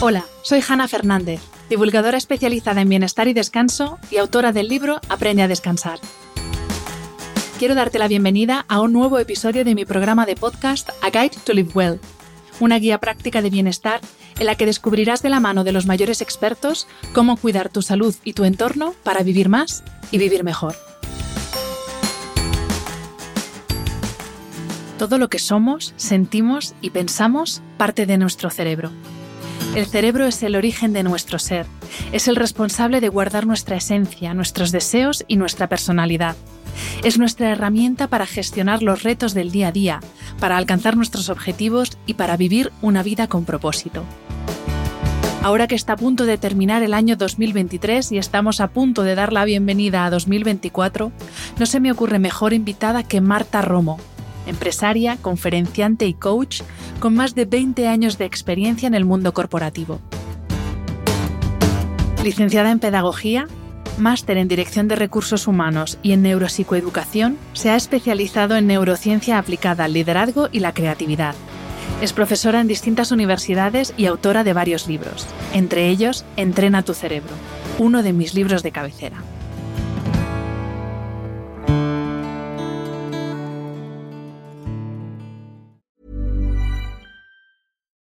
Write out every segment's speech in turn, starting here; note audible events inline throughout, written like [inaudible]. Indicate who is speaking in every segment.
Speaker 1: Hola, soy Hanna Fernández, divulgadora especializada en bienestar y descanso y autora del libro Aprende a descansar. Quiero darte la bienvenida a un nuevo episodio de mi programa de podcast A Guide to Live Well, una guía práctica de bienestar en la que descubrirás de la mano de los mayores expertos cómo cuidar tu salud y tu entorno para vivir más y vivir mejor. Todo lo que somos, sentimos y pensamos parte de nuestro cerebro. El cerebro es el origen de nuestro ser, es el responsable de guardar nuestra esencia, nuestros deseos y nuestra personalidad. Es nuestra herramienta para gestionar los retos del día a día, para alcanzar nuestros objetivos y para vivir una vida con propósito. Ahora que está a punto de terminar el año 2023 y estamos a punto de dar la bienvenida a 2024, no se me ocurre mejor invitada que Marta Romo, empresaria, conferenciante y coach con más de 20 años de experiencia en el mundo corporativo. Licenciada en Pedagogía, máster en Dirección de Recursos Humanos y en Neuropsicoeducación, se ha especializado en neurociencia aplicada al liderazgo y la creatividad. Es profesora en distintas universidades y autora de varios libros, entre ellos Entrena tu cerebro, uno de mis libros de cabecera.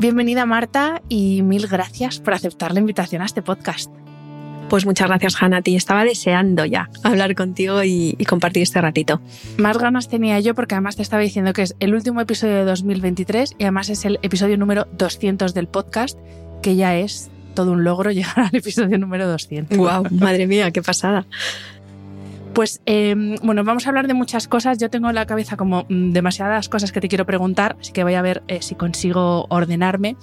Speaker 1: Bienvenida Marta y mil gracias por aceptar la invitación a este podcast.
Speaker 2: Pues muchas gracias, Hanna. Ti estaba deseando ya hablar contigo y, y, compartir este ratito.
Speaker 1: Más ganas tenía yo porque además te estaba diciendo que es el último episodio de 2023 y además es el episodio número 200 del podcast, que ya es todo un logro [laughs] llegar al episodio número 200.
Speaker 2: ¡Wow! Madre mía, qué pasada.
Speaker 1: Pues eh, bueno, vamos a hablar de muchas cosas. Yo tengo en la cabeza como mm, demasiadas cosas que te quiero preguntar, así que voy a ver eh, si consigo ordenarme.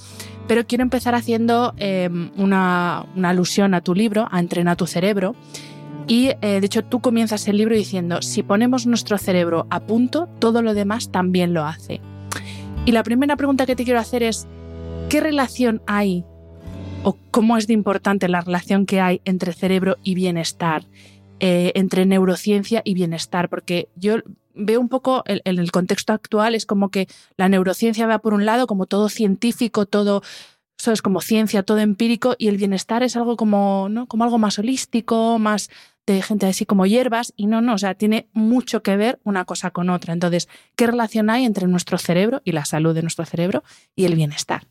Speaker 1: Pero quiero empezar haciendo eh, una, una, alusión a tu libro, a Entrena tu cerebro. Y de hecho tú comienzas el libro diciendo, si ponemos nuestro cerebro a punto, todo lo demás también lo hace. Y la primera pregunta que te quiero hacer es, ¿qué relación hay o cómo es de importante la relación que hay entre cerebro y bienestar? Eh, entre neurociencia y bienestar, porque yo veo un poco en el, contexto actual, es como que la neurociencia va por un lado, como todo científico, todo eso es como ciencia, todo empírico, y el bienestar es algo como, ¿no? como algo más holístico, más de gente así como hierbas, y no, no, o sea, tiene mucho que ver una cosa con otra. Entonces, ¿qué relación hay entre nuestro cerebro y la salud de nuestro cerebro y el bienestar?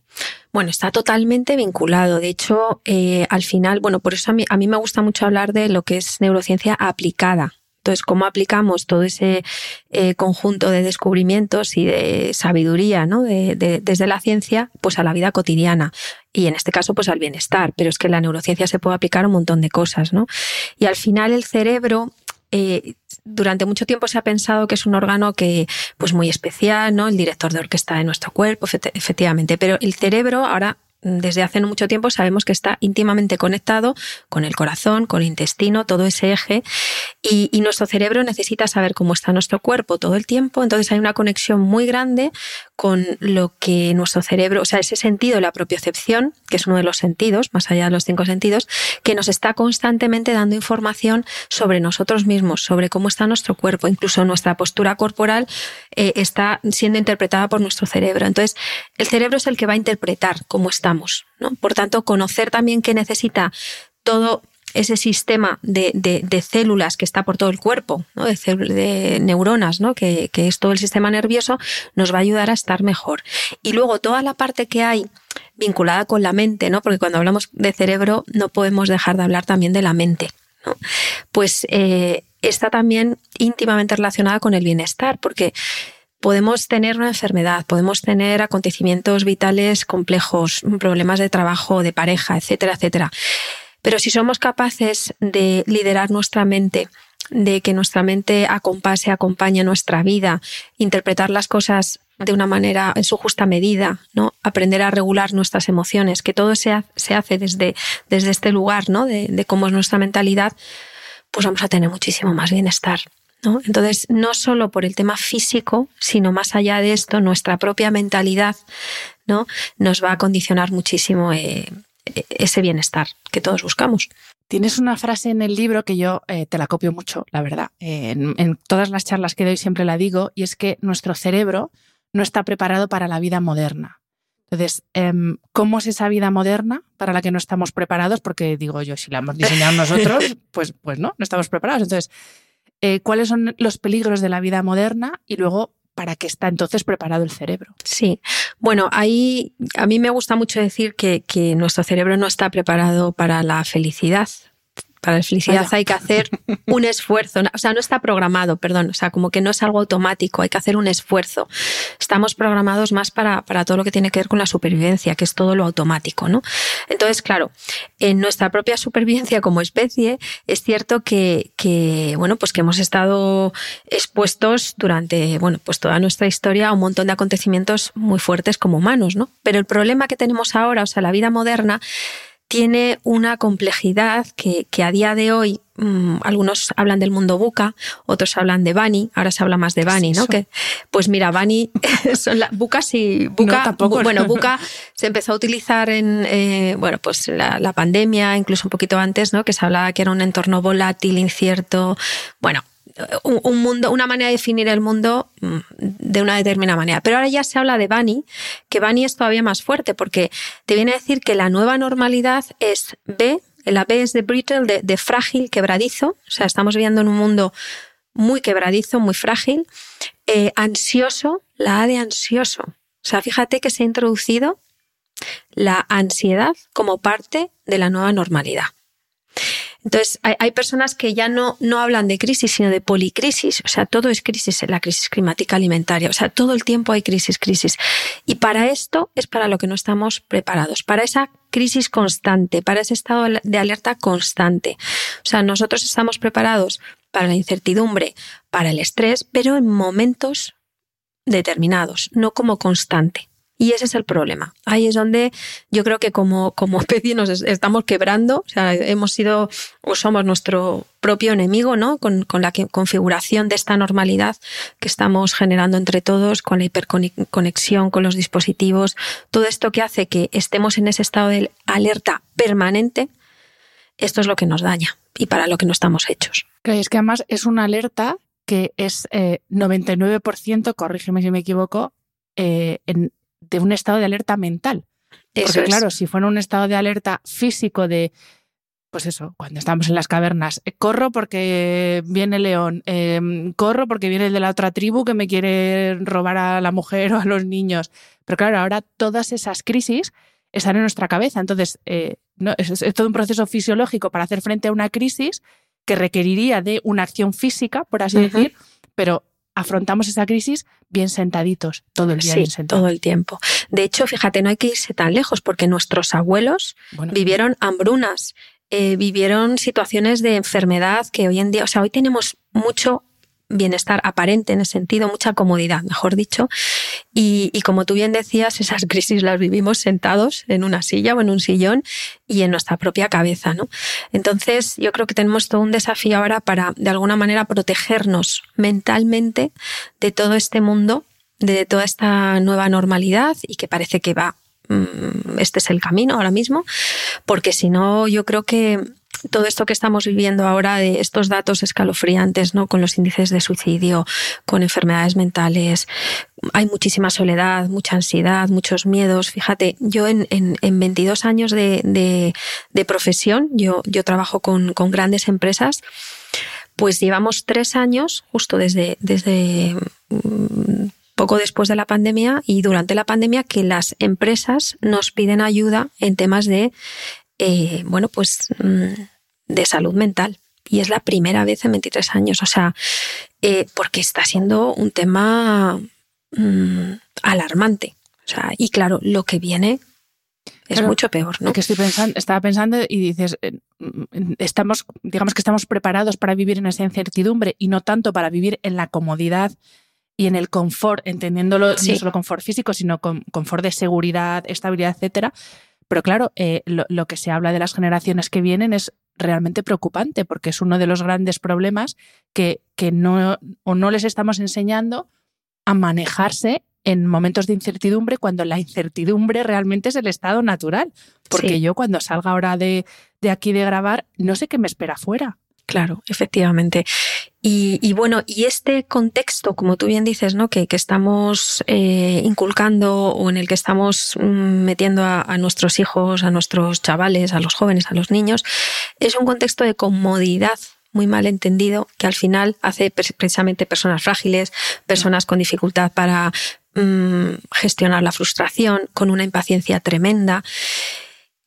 Speaker 2: Bueno, está totalmente vinculado. De hecho, eh, al final, bueno, por eso a mí, a mí me gusta mucho hablar de lo que es neurociencia aplicada. Entonces, cómo aplicamos todo ese eh, conjunto de descubrimientos y de sabiduría ¿no? de, de, desde la ciencia pues a la vida cotidiana y en este caso pues al bienestar. Pero es que la neurociencia se puede aplicar a un montón de cosas. ¿no? Y al final el cerebro eh, durante mucho tiempo se ha pensado que es un órgano que, pues muy especial, ¿no? El director de orquesta de nuestro cuerpo, efectivamente. Pero el cerebro ahora desde hace mucho tiempo sabemos que está íntimamente conectado con el corazón, con el intestino, todo ese eje, y, y, nuestro cerebro necesita saber cómo está nuestro cuerpo todo el tiempo, entonces hay una conexión muy grande con lo que nuestro cerebro, o sea, ese sentido, la propiocepción, que es uno de los sentidos, más allá de los cinco sentidos, que nos está constantemente dando información sobre nosotros mismos, sobre cómo está nuestro cuerpo, incluso nuestra postura corporal eh, está siendo interpretada por nuestro cerebro. Entonces, el cerebro es el que va a interpretar cómo estamos, ¿no? Por tanto, conocer también qué necesita todo ese sistema de, de, células que está por todo el cuerpo, ¿no? de, neuronas. Que, que, es todo el sistema nervioso, nos va a ayudar a estar mejor. Y luego toda la parte que hay vinculada con la mente, ¿no? porque cuando hablamos de cerebro no podemos dejar de hablar también de la mente. ¿no? Pues eh, está también íntimamente relacionada con el bienestar, porque podemos tener una enfermedad, podemos tener acontecimientos vitales complejos, problemas de trabajo, de pareja, etcétera, etcétera. Pero si somos capaces de liderar nuestra mente de que nuestra mente acompase, acompañe nuestra vida, interpretar las cosas de una manera en su justa medida, ¿no? Aprender a regular nuestras emociones, que todo se, se hace desde, desde este lugar, ¿no? De, cómo es nuestra mentalidad, pues vamos a tener muchísimo más bienestar. ¿no? Entonces, no solo por el tema físico, sino más allá de esto, nuestra propia mentalidad ¿no? nos va a condicionar muchísimo eh, ese bienestar que todos buscamos.
Speaker 1: Tienes una frase en el libro que yo eh, te la copio mucho, la verdad. en, en, todas las charlas que doy siempre la digo, y es que nuestro cerebro no está preparado para la vida moderna. Entonces, em, ¿cómo es esa vida moderna para la que no estamos preparados? Porque digo yo, si la hemos diseñado [laughs] nosotros, pues, pues no, no estamos preparados. Entonces, eh, ¿cuáles son los peligros de la vida moderna? Y luego, ¿para qué está entonces preparado el cerebro?
Speaker 2: Sí, bueno, ahí a mí me gusta mucho decir que, que nuestro cerebro no está preparado para la felicidad, para la felicidad Vaya. hay que hacer [laughs] un esfuerzo, o sea, no está programado, perdón, o sea, como que no es algo automático, hay que hacer un esfuerzo. Estamos programados más para, para todo lo que tiene que ver con la supervivencia, que es todo lo automático, ¿no? Entonces, claro, en nuestra propia supervivencia como especie, es cierto que, que, bueno, pues que hemos estado expuestos durante, bueno, pues toda nuestra historia a un montón de acontecimientos muy fuertes como humanos, ¿no? Pero el problema que tenemos ahora, o sea, la vida moderna, tiene una complejidad que, que a día de hoy mmm, algunos hablan del mundo buca, otros hablan de Bani, ahora se habla más de Bani, ¿no? Que, pues mira, Bani [laughs] son la, buca sí, buca,
Speaker 1: no, tampoco.
Speaker 2: bueno, buca se empezó a utilizar en, eh, bueno, pues la, la pandemia, incluso un poquito antes, ¿no? Que se hablaba que era un entorno volátil, incierto, bueno, un, un, mundo, una manera de definir el mundo mm, de una determinada manera. Pero ahora ya se habla de Bani, que Bani es todavía más fuerte, porque te viene a decir que la nueva normalidad es B, la B es de brittle, de, de frágil, quebradizo. O sea, estamos viviendo en un mundo muy quebradizo, muy frágil. Eh, ansioso, la A de ansioso. O sea, fíjate que se ha introducido la ansiedad como parte de la nueva normalidad. Entonces, hay, personas que ya no, no hablan de crisis, sino de policrisis. O sea, todo es crisis, la crisis climática alimentaria. O sea, todo el tiempo hay crisis, crisis. Y para esto es para lo que no estamos preparados, para esa crisis constante, para ese estado de alerta constante. O sea, nosotros estamos preparados para la incertidumbre, para el estrés, pero en momentos determinados, no como constante. Y ese es el problema. Ahí es donde yo creo que como, como [laughs] especie nos estamos quebrando, o sea, hemos sido o somos nuestro propio enemigo, ¿no? Con, con la configuración de esta normalidad que estamos generando entre todos, con la hiperconexión con los dispositivos, todo esto que hace que estemos en ese estado de alerta permanente, esto es lo que nos daña y para lo que no estamos hechos.
Speaker 1: Es que además es una alerta que es eh, 99%, corrígeme si me equivoco, eh, en, de un estado de alerta mental. Porque claro, si fuera un estado de alerta físico de, pues eso, cuando estamos en las cavernas, eh, corro porque viene el león, eh, corro porque viene el de la otra tribu que me quiere robar a la mujer [laughs] o a los niños. Pero claro, ahora todas esas crisis están en nuestra cabeza. Entonces, eh, no, es, es todo un proceso fisiológico para hacer frente a una crisis que requeriría de una acción física, por así uh -huh. decir, pero afrontamos esa crisis bien sentaditos, todo el día
Speaker 2: sí,
Speaker 1: bien sentados.
Speaker 2: todo el tiempo. De hecho, fíjate, no hay que irse tan lejos porque nuestros abuelos bueno, vivieron hambrunas, eh, vivieron situaciones de enfermedad que hoy en día, o sea, hoy tenemos mucho bienestar aparente en ese sentido, mucha comodidad, mejor dicho. Y, y, como tú bien decías, esas crisis las vivimos sentados en una silla o en un sillón y en nuestra propia cabeza, ¿no? Entonces, yo creo que tenemos todo un desafío ahora para, de alguna manera, protegernos mentalmente de todo este mundo, de toda esta nueva normalidad y que parece que va, mm, este es el camino ahora mismo, porque si no, yo creo que todo esto que estamos viviendo ahora de estos datos escalofriantes, ¿no? Con los índices de suicidio, con enfermedades mentales, hay muchísima soledad, mucha ansiedad, muchos miedos. Fíjate, yo en, en, en 22 años de, de, profesión, yo, yo trabajo con, con grandes empresas, pues llevamos tres años, justo desde, desde poco después de la pandemia y durante la pandemia, que las empresas nos piden ayuda en temas de eh, bueno, pues mm, de salud mental. Y es la primera vez en 23 años. O sea, eh, porque está siendo un tema mmm, alarmante. O sea, y claro, lo que viene Es mucho peor, ¿no?
Speaker 1: Que estoy pensando, estaba pensando y dices, eh, estamos, digamos que estamos preparados para vivir en esa incertidumbre y no tanto para vivir en la comodidad y en el confort, entendiéndolo no solo confort físico, sino con confort de seguridad, estabilidad, etcétera. Pero claro, eh, lo, que se habla de las generaciones que vienen es realmente preocupante porque es uno de los grandes problemas que, que no, o no les estamos enseñando a manejarse en momentos de incertidumbre cuando la incertidumbre realmente es el estado natural. Porque yo cuando salga ahora de, de, aquí de grabar, no sé qué me espera afuera.
Speaker 2: Claro, efectivamente. Y, bueno, y este contexto, como tú bien dices, ¿no? que, estamos eh, inculcando o en el que estamos mm, metiendo a, a, nuestros hijos, a nuestros chavales, a los jóvenes, a los niños, es un contexto de comodidad muy mal entendido que al final hace precisamente personas frágiles, personas con dificultad para mm, gestionar la frustración, con una impaciencia tremenda.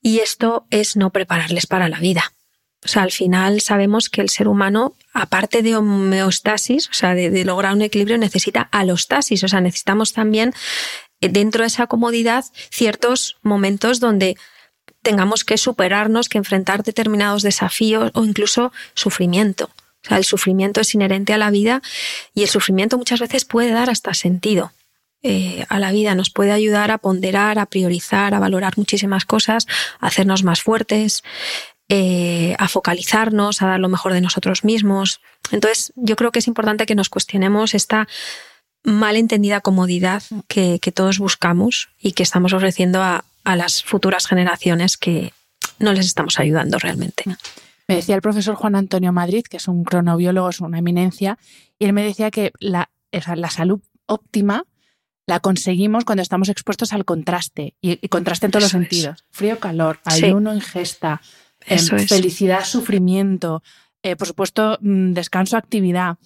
Speaker 2: Y esto es no prepararles para la vida. O sea, al final sabemos que el ser humano, aparte de homeostasis, o sea, de, lograr un equilibrio, necesita alostasis. O sea, necesitamos también, eh, dentro de esa comodidad, ciertos momentos donde tengamos que superarnos, que enfrentar determinados desafíos o incluso sufrimiento. O sea, el sufrimiento es inherente a la vida y el sufrimiento muchas veces puede dar hasta sentido. Eh, a la vida nos puede ayudar a ponderar, a priorizar, a valorar muchísimas cosas, a hacernos más fuertes, eh, a focalizarnos, a dar lo mejor de nosotros mismos. Entonces, yo creo que es importante que nos cuestionemos esta malentendida comodidad que, todos buscamos y que estamos ofreciendo a, las futuras generaciones que no les estamos ayudando realmente.
Speaker 1: Me decía el profesor Juan Antonio Madrid, que es un cronobiólogo, es una eminencia, y él me decía que la, la salud óptima la conseguimos cuando estamos expuestos al contraste, y, contraste en todos los sentidos. Frío, calor, ayuno, ingesta, Em, felicidad, sufrimiento, eh, por supuesto, mm, descanso, actividad.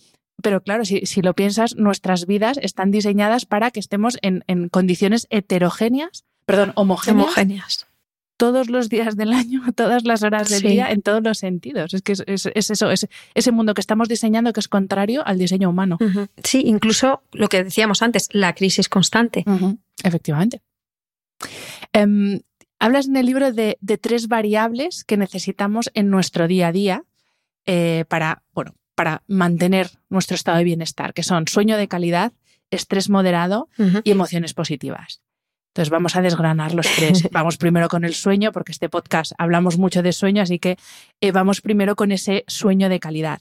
Speaker 1: Pero claro, si, lo piensas, nuestras vidas están diseñadas para que estemos en, condiciones heterogéneas, perdón, homogéneas, Todos los días del año, [laughs] todas las horas del día, en todos los sentidos. Es que es, eso, es ese mundo que estamos diseñando que es contrario al diseño humano.
Speaker 2: Sí, incluso lo que decíamos antes, la crisis constante.
Speaker 1: Efectivamente. Em, Hablas en el libro de, tres variables que necesitamos en nuestro día a día eh, para, bueno, para mantener nuestro estado de bienestar, que son sueño de calidad, estrés moderado y emociones positivas. Entonces vamos a desgranar los tres. [laughs] vamos primero con el sueño, porque este podcast hablamos mucho de sueño, así que eh, vamos primero con ese sueño de calidad.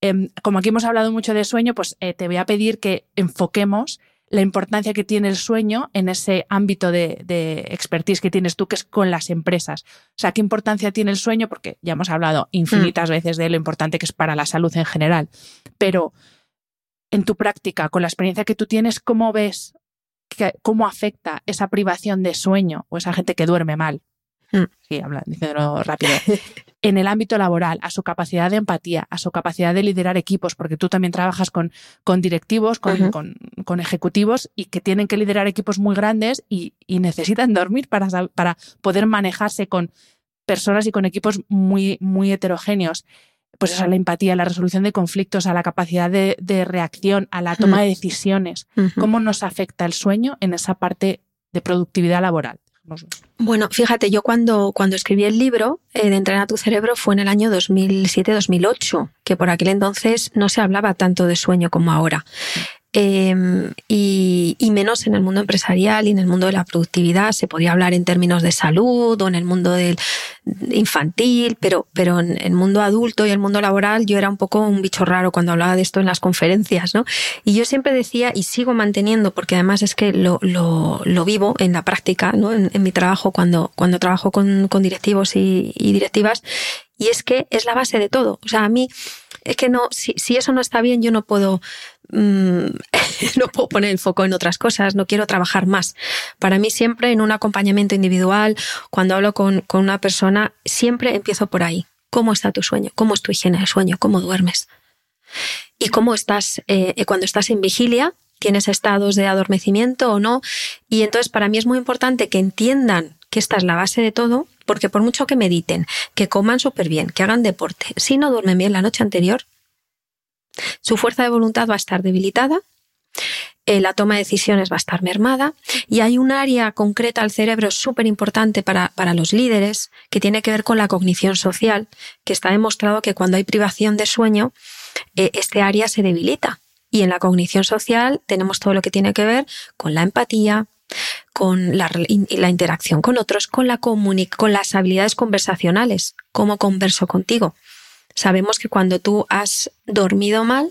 Speaker 1: Em, como aquí hemos hablado mucho de sueño, pues eh, te voy a pedir que enfoquemos la importancia que tiene el sueño en ese ámbito de, expertise que tienes tú, que es con las empresas. O sea, ¿qué importancia tiene el sueño? Porque ya hemos hablado infinitas mm. veces de lo importante que es para la salud en general. Pero en tu práctica, con la experiencia que tú tienes, ¿cómo ves cómo afecta esa privación de sueño o esa gente que duerme mal? Mm. Sí, habla, diciéndolo rápido. [laughs] en el ámbito laboral, a su capacidad de empatía, a su capacidad de liderar equipos, porque tú también trabajas con, con directivos, con, con, ejecutivos y que tienen que liderar equipos muy grandes y, necesitan [laughs] dormir para, para poder manejarse con personas y con equipos muy, muy heterogéneos pues eso, a la empatía, a la resolución de conflictos, a la capacidad de, de reacción, a la toma de decisiones. ¿Cómo nos afecta el sueño en esa parte de productividad laboral?
Speaker 2: Bueno, fíjate, yo cuando, cuando escribí el libro eh, de Entrenar a tu cerebro fue en el año 2007-2008, que por aquel entonces no se hablaba tanto de sueño como ahora. Em, y, menos en el mundo empresarial y en el mundo de la productividad. Se podía hablar en términos de salud o en el mundo del infantil, pero, pero en el mundo adulto y el mundo laboral yo era un poco un bicho raro cuando hablaba de esto en las conferencias, ¿no? Y yo siempre decía, y sigo manteniendo, porque además es que lo, lo, lo vivo en la práctica, ¿no? En, mi trabajo, cuando, cuando trabajo con, con directivos y, y directivas, y es que es la base de todo. O sea, a mí es que no, si, eso no está bien, yo no puedo Mm, [laughs] no puedo poner el foco en otras cosas, no quiero trabajar más. Para mí siempre en un acompañamiento individual, cuando hablo con, una persona, siempre empiezo por ahí. ¿Cómo está tu sueño? ¿Cómo es tu higiene del sueño? ¿Cómo duermes? ¿Y cómo estás eh, cuando estás en vigilia? ¿Tienes estados de adormecimiento o no? Y entonces para mí es muy importante que entiendan que esta es la base de todo, porque por mucho que mediten, que coman súper bien, que hagan deporte, si no duermen bien la noche anterior, su fuerza de voluntad va a estar debilitada, eh, la toma de decisiones va a estar mermada y hay un área concreta al cerebro súper importante para, para los líderes que tiene que ver con la cognición social, que está demostrado que cuando hay privación de sueño, eh, este área se debilita. Y en la cognición social tenemos todo lo que tiene que ver con la empatía, con la, la interacción con otros, con, la con las habilidades conversacionales, cómo converso contigo. Sabemos que cuando tú has dormido mal,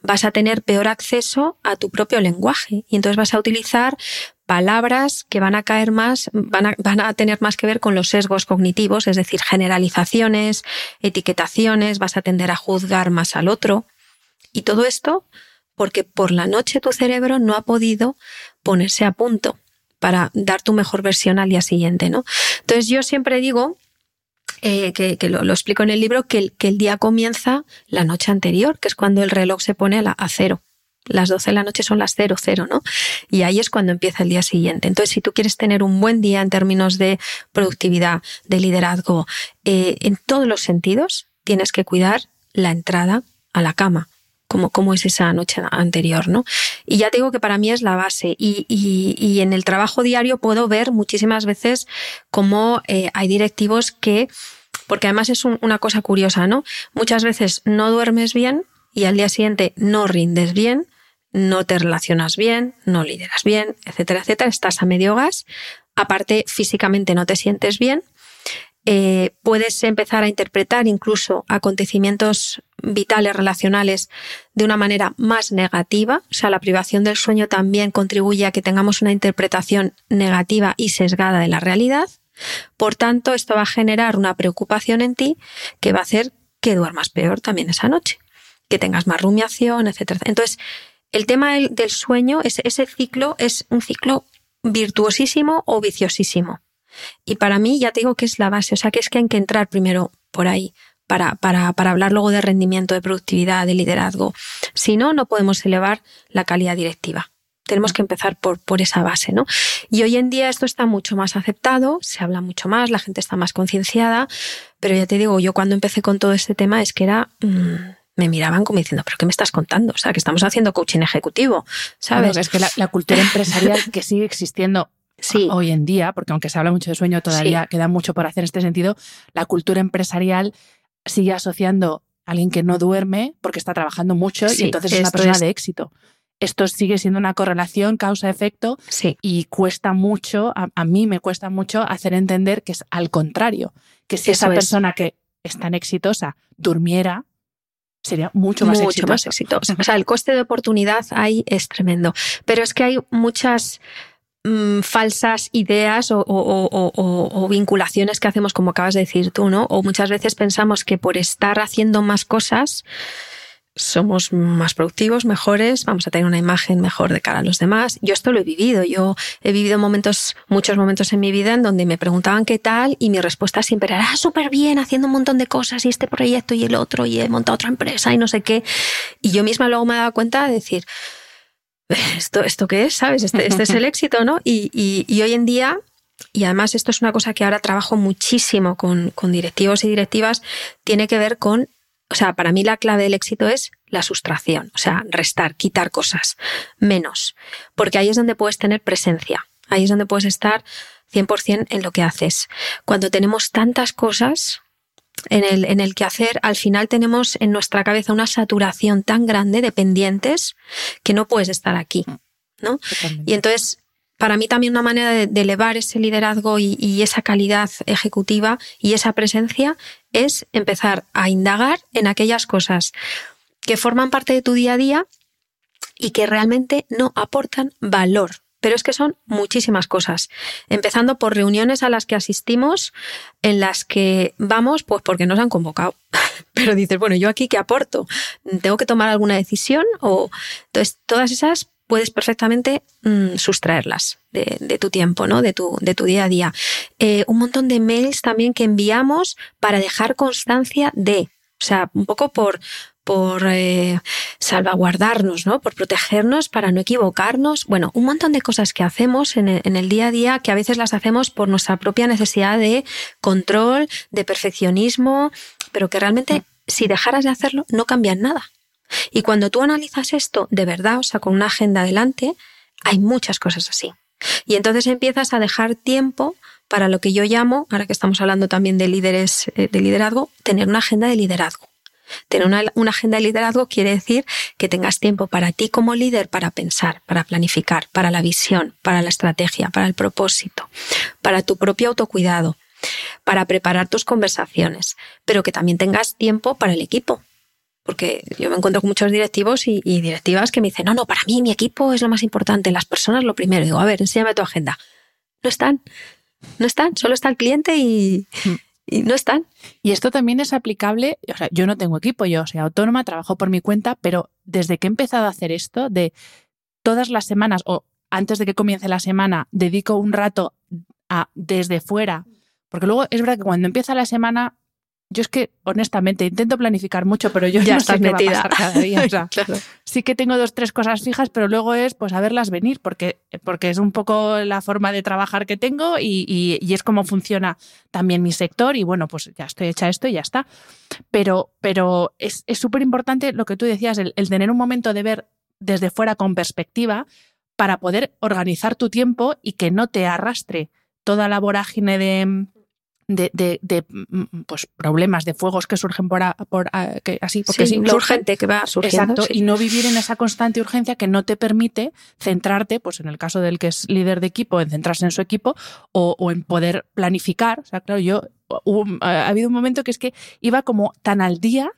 Speaker 2: vas a tener peor acceso a tu propio lenguaje y entonces vas a utilizar palabras que van a caer más, van a, van a, tener más que ver con los sesgos cognitivos, es decir, generalizaciones, etiquetaciones, vas a tender a juzgar más al otro. Y todo esto porque por la noche tu cerebro no ha podido ponerse a punto para dar tu mejor versión al día siguiente, ¿no? Entonces yo siempre digo eh, que, lo, explico en el libro, que el, que día comienza la noche anterior, que es cuando el reloj se pone a, cero. Las 12 de la noche son las cero, cero, ¿no? Y ahí es cuando empieza el día siguiente. Entonces, si tú quieres tener un buen día en términos de productividad, de liderazgo, eh, en todos los sentidos, tienes que cuidar la entrada a la cama cómo, es esa noche anterior, ¿no? Y ya te digo que para mí es la base. Y, y, en el trabajo diario puedo ver muchísimas veces cómo eh, hay directivos que, porque además es una cosa curiosa, ¿no? Muchas veces no duermes bien y al día siguiente no rindes bien, no te relacionas bien, no lideras bien, etcétera, etcétera. Estás a medio gas. Aparte, físicamente no te sientes bien eh, puedes empezar a interpretar incluso acontecimientos vitales relacionales de una manera más negativa. O sea, la privación del sueño también contribuye a que tengamos una interpretación negativa y sesgada de la realidad. Por tanto, esto va a generar una preocupación en ti que va a hacer que duermas peor también esa noche, que tengas más rumiación, etc. Entonces, el tema del, sueño, ese ciclo es un ciclo virtuosísimo o viciosísimo. Y para mí ya te digo que es la base, o sea que es que hay que entrar primero por ahí para, para, para hablar luego de rendimiento, de productividad, de liderazgo. Si no, no podemos elevar la calidad directiva. Tenemos que empezar por, por esa base, ¿no? Y hoy en día esto está mucho más aceptado, se habla mucho más, la gente está más concienciada, pero ya te digo, yo cuando empecé con todo este tema es que era... Mm, me miraban como diciendo, ¿pero qué me estás contando? O sea, que estamos haciendo coaching ejecutivo, ¿sabes?
Speaker 1: es que la, cultura empresarial que sigue existiendo
Speaker 2: sí.
Speaker 1: hoy en día, porque aunque se habla mucho de sueño, todavía queda mucho por hacer en este sentido, la cultura empresarial sigue asociando a alguien que no duerme porque está trabajando mucho y entonces es una persona de éxito. Esto sigue siendo una correlación causa-efecto y cuesta mucho, a, mí me cuesta mucho hacer entender que es al contrario, que si esa persona que es tan exitosa durmiera, sería mucho más
Speaker 2: mucho más. O sea, el coste de oportunidad ahí es tremendo. Pero es que hay muchas Mm, falsas ideas o, vinculaciones que hacemos, como acabas de decir tú, ¿no? O muchas veces pensamos que por estar haciendo más cosas somos más productivos, mejores, vamos a tener una imagen mejor de cara a los demás. Yo esto lo he vivido. Yo he vivido momentos, muchos momentos en mi vida en donde me preguntaban qué tal y mi respuesta siempre era ah, súper bien, haciendo un montón de cosas y este proyecto y el otro y he montado otra empresa y no sé qué. Y yo misma luego me he dado cuenta de decir, ¿esto, esto qué es? ¿Sabes? Este, este es el [laughs] éxito, ¿no? Y, y, hoy en día, y además esto es una cosa que ahora trabajo muchísimo con, con directivos y directivas, tiene que ver con, o sea, para mí la clave del éxito es la sustracción, o sea, restar, quitar cosas, menos, porque ahí es donde puedes tener presencia, ahí es donde puedes estar 100% en lo que haces. Cuando tenemos tantas cosas, en el, en el hacer al final tenemos en nuestra cabeza una saturación tan grande de pendientes que no puedes estar aquí, ¿no? Y entonces, para mí también una manera de, elevar ese liderazgo y, y, esa calidad ejecutiva y esa presencia es empezar a indagar en aquellas cosas que forman parte de tu día a día y que realmente no aportan valor pero es que son muchísimas cosas, empezando por reuniones a las que asistimos, en las que vamos, pues porque nos han convocado. [laughs] Pero dices, bueno, ¿yo aquí qué aporto? ¿Tengo que tomar alguna decisión? O entonces, todas esas puedes perfectamente mm, sustraerlas de, tu tiempo, ¿no? De tu, de tu día a día. Eh, un montón de mails también que enviamos para dejar constancia de, o sea, un poco por, por eh, salvaguardarnos, ¿no? Por protegernos para no equivocarnos. Bueno, un montón de cosas que hacemos en el, día a día que a veces las hacemos por nuestra propia necesidad de control, de perfeccionismo, pero que realmente si dejaras de hacerlo no cambian nada. Y cuando tú analizas esto de verdad, o sea, con una agenda adelante, hay muchas cosas así. Y entonces empiezas a dejar tiempo para lo que yo llamo, ahora que estamos hablando también de líderes eh, de liderazgo, tener una agenda de liderazgo. Tener una, agenda de liderazgo quiere decir que tengas tiempo para ti como líder para pensar, para planificar, para la visión, para la estrategia, para el propósito, para tu propio autocuidado, para preparar tus conversaciones, pero que también tengas tiempo para el equipo, porque yo me encuentro con muchos directivos y, directivas que me dicen, no, no, para mí mi equipo es lo más importante, las personas lo primero. digo, a ver, enséñame tu agenda. No están, no están, solo está el cliente y, y no están.
Speaker 1: Y esto también es aplicable, o sea, yo no tengo equipo, yo soy autónoma, trabajo por mi cuenta, pero desde que he empezado a hacer esto, de todas las semanas o antes de que comience la semana, dedico un rato a desde fuera, porque luego es verdad que cuando empieza la semana yo es que, honestamente, intento planificar mucho, pero yo [laughs]
Speaker 2: ya
Speaker 1: no
Speaker 2: estás
Speaker 1: sé
Speaker 2: metida.
Speaker 1: Qué cada día. [laughs] Sí que tengo dos, tres cosas fijas, pero luego es pues a verlas venir, porque, porque es un poco la forma de trabajar que tengo y, y, es como funciona también mi sector. Y bueno, pues ya estoy hecha esto y ya está. Pero, pero es súper importante lo que tú decías, el, el tener un momento de ver desde fuera con perspectiva para poder organizar tu tiempo y que no te arrastre toda la vorágine de de, de, mm, mm, pues, problemas, de fuegos que surgen por, por que, así, porque
Speaker 2: sí, es urgente que va surgiendo.
Speaker 1: Exacto, y no vivir en esa constante urgencia que no te permite centrarte, pues en el caso del que es líder de equipo, en centrarse en su equipo o, o en poder planificar. O sea, claro, yo ha habido un momento que es que iba como tan al día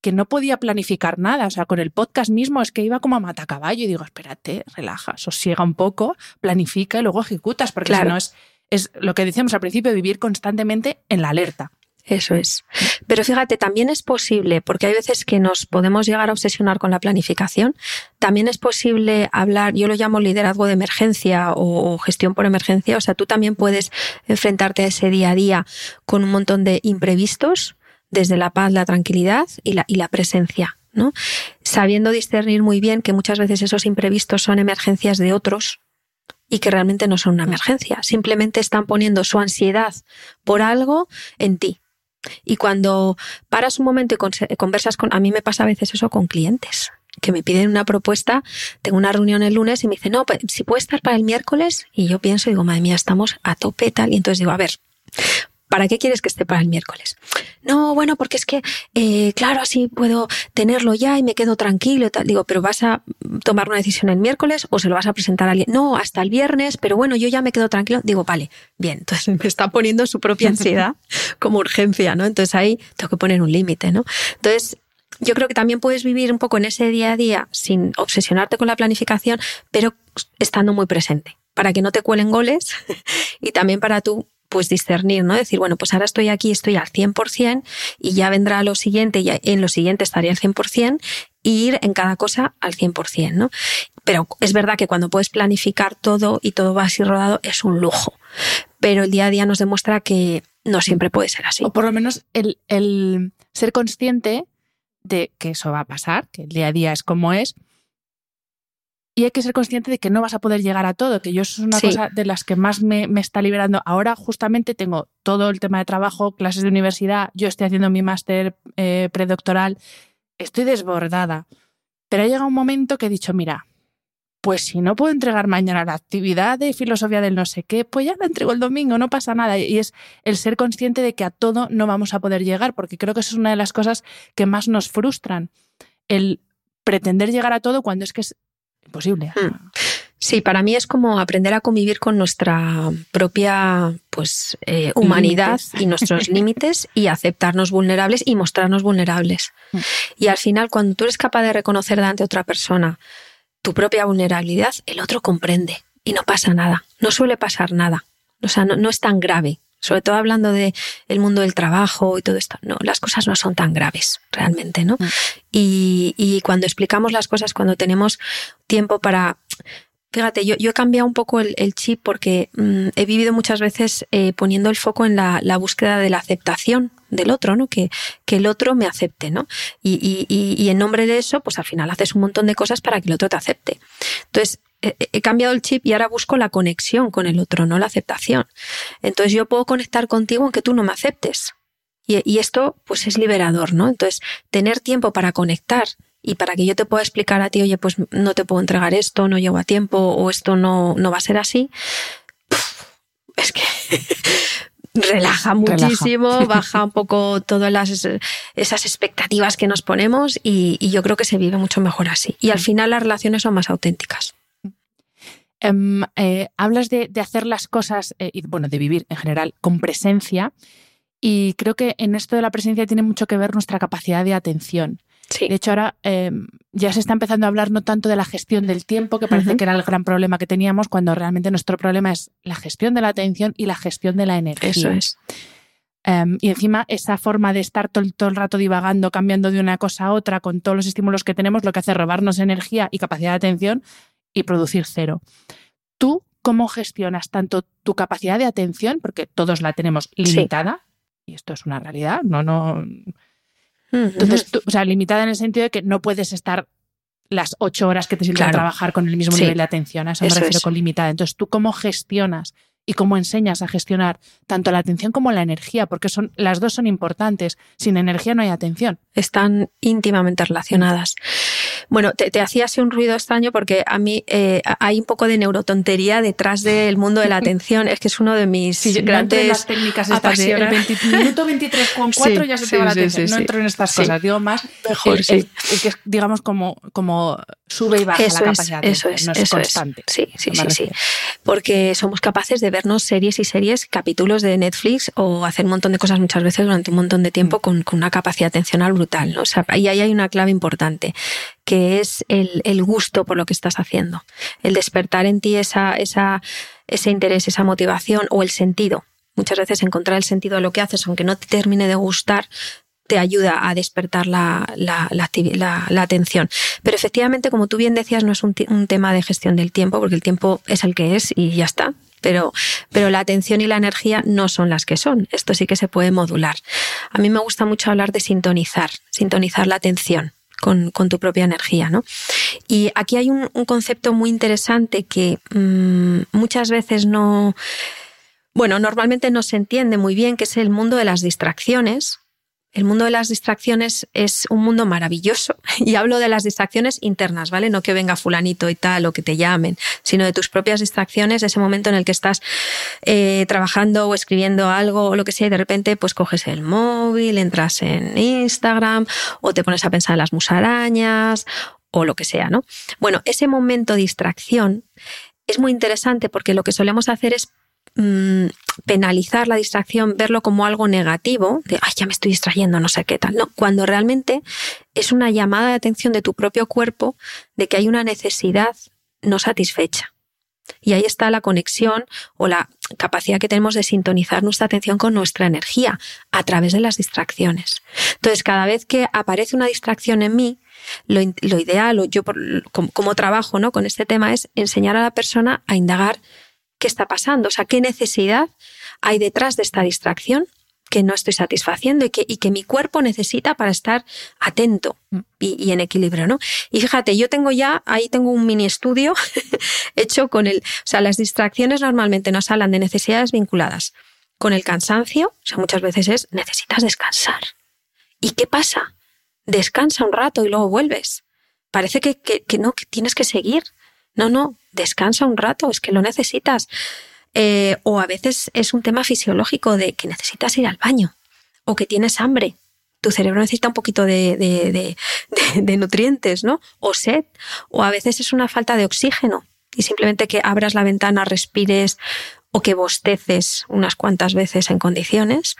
Speaker 1: que no podía planificar nada. O sea, con el podcast mismo es que iba como a matacaballo y digo, espérate, relaja, sosiega un poco, planifica y luego ejecutas, porque si no es es lo que decíamos al principio, vivir constantemente en la alerta.
Speaker 2: Eso es. Pero fíjate, también es posible, porque hay veces que nos podemos llegar a obsesionar con la planificación, también es posible hablar, yo lo llamo liderazgo de emergencia o, gestión por emergencia, o sea, tú también puedes enfrentarte a ese día a día con un montón de imprevistos, desde la paz, la tranquilidad y la, y la presencia, ¿no? Sabiendo discernir muy bien que muchas veces esos imprevistos son emergencias de otros, y que realmente no son una emergencia, simplemente están poniendo su ansiedad por algo en ti. Y cuando paras un momento y conversas con, a mí me pasa a veces eso con clientes, que me piden una propuesta, tengo una reunión el lunes y me dicen, no, pues, si puede estar para el miércoles, y yo pienso, digo, madre mía, estamos a tope tal, y entonces digo, a ver, ¿Para qué quieres que esté para el miércoles? No, bueno, porque es que, eh, claro, así puedo tenerlo ya y me quedo tranquilo y tal. Digo, pero vas a tomar una decisión el miércoles o se lo vas a presentar a alguien. No, hasta el viernes, pero bueno, yo ya me quedo tranquilo. Digo, vale, bien. Entonces [laughs] me está poniendo su propia ansiedad [laughs] como urgencia, ¿no? Entonces ahí tengo que poner un límite, ¿no? Entonces, yo creo que también puedes vivir un poco en ese día a día sin obsesionarte con la planificación, pero estando muy presente para que no te cuelen goles [laughs] y también para tú pues discernir, ¿no? Decir, bueno, pues ahora estoy aquí, estoy al 100% y ya vendrá lo siguiente y en lo siguiente estaré al 100% y ir en cada cosa al 100%, ¿no? Pero es verdad que cuando puedes planificar todo y todo va así rodado es un lujo. Pero el día a día nos demuestra que no siempre puede ser así.
Speaker 1: O por lo menos el, el ser consciente de que eso va a pasar, que el día a día es como es, y hay que ser consciente de que no vas a poder llegar a todo, que yo eso es una cosa de las que más me, está liberando. Ahora justamente tengo todo el tema de trabajo, clases de universidad, yo estoy haciendo mi máster eh, predoctoral, estoy desbordada. Pero ha llegado un momento que he dicho, mira, pues si no puedo entregar mañana la actividad de filosofía del no sé qué, pues ya la entrego el domingo, no pasa nada. Y es el ser consciente de que a todo no vamos a poder llegar, porque creo que eso es una de las cosas que más nos frustran. El pretender llegar a todo cuando es que es imposible. Hmm.
Speaker 2: Sí, para mí es como aprender a convivir con nuestra propia pues, eh, humanidad y nuestros [laughs] límites y aceptarnos vulnerables y mostrarnos vulnerables. Hmm. Y al final, cuando tú eres capaz de reconocer delante de otra persona tu propia vulnerabilidad, el otro comprende y no pasa nada. No suele pasar nada. O sea, no es tan grave sobre todo hablando de el mundo del trabajo y todo esto, no, las cosas no son tan graves realmente, ¿no? Mm. Y, y, cuando explicamos las cosas, cuando tenemos tiempo para Fíjate, yo, yo, he cambiado un poco el, chip porque mm, he vivido muchas veces eh, poniendo el foco en la, la, búsqueda de la aceptación del otro, ¿no? Que, que el otro me acepte, ¿no? Y, y, y, en nombre de eso, pues al final haces un montón de cosas para que el otro te acepte. Entonces, he cambiado el chip y ahora busco la conexión con el otro, no la aceptación. Entonces yo puedo conectar contigo aunque tú no me aceptes. Y, esto pues es liberador, ¿no? Entonces, tener tiempo para conectar Y para que yo te pueda explicar a ti, oye, pues no te puedo entregar esto, no llego a tiempo o esto no, no va a ser así, es que [laughs] relaja muchísimo, [laughs] baja un poco todas las, esas expectativas que nos ponemos y, yo creo que se vive mucho mejor así. Y al final las relaciones son más auténticas.
Speaker 1: Em, eh, hablas de, hacer las cosas, eh, y bueno, de vivir en general con presencia. Y creo que en esto de la presencia tiene mucho que ver nuestra capacidad de atención. De hecho, ahora em, ya se está empezando a hablar no tanto de la gestión del tiempo, que parece que era el gran problema que teníamos, cuando realmente nuestro problema es la gestión de la atención y la gestión de la energía.
Speaker 2: Eso es.
Speaker 1: Em, y encima, esa forma de estar todo, todo, el rato divagando, cambiando de una cosa a otra, con todos los estímulos que tenemos, lo que hace es robarnos energía y capacidad de atención y producir cero. ¿Tú cómo gestionas tanto tu capacidad de atención, porque todos la tenemos limitada, y esto es una realidad, no, no. Entonces, o sea, limitada en el sentido de que no puedes estar las ocho horas que te sirven a trabajar con el mismo nivel de atención. A eso, me refiero con limitada. Entonces, ¿tú cómo gestionas y cómo enseñas a gestionar tanto la atención como la energía? Porque son, las dos son importantes. Sin energía no hay atención.
Speaker 2: Están íntimamente relacionadas. Bueno, te, hacía así un ruido extraño porque a mí eh, hay un poco de neurotontería detrás del mundo de la atención. Es que es uno de mis grandes
Speaker 1: no las técnicas estas de el 20, minuto 23 con [laughs] 4 ya se te va la atención. no entro en estas cosas. Digo más
Speaker 2: Mejor,
Speaker 1: el, que es, digamos, como, como sube y baja la capacidad.
Speaker 2: eso es, no es constante. Sí, sí, sí, sí. Porque somos capaces de vernos series y series, capítulos de Netflix o hacer un montón de cosas muchas veces durante un montón de tiempo mm. con, con una capacidad atencional brutal. ¿no? O sea, y ahí hay una clave importante que es el, gusto por lo que estás haciendo, el despertar en ti esa, esa, ese interés, esa motivación o el sentido. Muchas veces encontrar el sentido de lo que haces, aunque no te termine de gustar, te ayuda a despertar la, la, la, atención. Pero efectivamente, como tú bien decías, no es un, tema de gestión del tiempo, porque el tiempo es el que es y ya está. Pero, pero la atención y la energía no son las que son. Esto sí que se puede modular. A mí me gusta mucho hablar de sintonizar, sintonizar la atención con, tu propia energía. ¿no? Y aquí hay un, concepto muy interesante que mm, muchas veces no, bueno, normalmente no se entiende muy bien, que es el mundo de las distracciones, el mundo de las distracciones es un mundo maravilloso [laughs] y hablo de las distracciones internas, ¿vale? No que venga fulanito y tal o que te llamen, sino de tus propias distracciones, ese momento en el que estás eh, trabajando o escribiendo algo o lo que sea y de repente pues coges el móvil, entras en Instagram o te pones a pensar en las musarañas o lo que sea, ¿no? Bueno, ese momento de distracción es muy interesante porque lo que solemos hacer es Mm, penalizar la distracción, verlo como algo negativo, de, ay, ya me estoy distrayendo, no sé qué tal. No, cuando realmente es una llamada de atención de tu propio cuerpo de que hay una necesidad no satisfecha. Y ahí está la conexión o la capacidad que tenemos de sintonizar nuestra atención con nuestra energía a través de las distracciones. Entonces, cada vez que aparece una distracción en mí, lo, ideal, o yo como, como, trabajo ¿no? con este tema, es enseñar a la persona a indagar qué está pasando, o sea, qué necesidad hay detrás de esta distracción que no estoy satisfaciendo y que, y que mi cuerpo necesita para estar atento mm. y, en equilibrio, ¿no? Y fíjate, yo tengo ya, ahí tengo un mini estudio [laughs] hecho con el, o sea, las distracciones normalmente nos hablan de necesidades vinculadas con el cansancio, o sea, muchas veces es, necesitas descansar. ¿Y qué pasa? Descansa un rato y luego vuelves. Parece que, que no, que tienes que seguir. No, no, descansa un rato, es que lo necesitas. Eh, o a veces es un tema fisiológico de que necesitas ir al baño o que tienes hambre. Tu cerebro necesita un poquito de, de, nutrientes, ¿no? O sed. O a veces es una falta de oxígeno y simplemente que abras la ventana, respires o que bosteces unas cuantas veces en condiciones.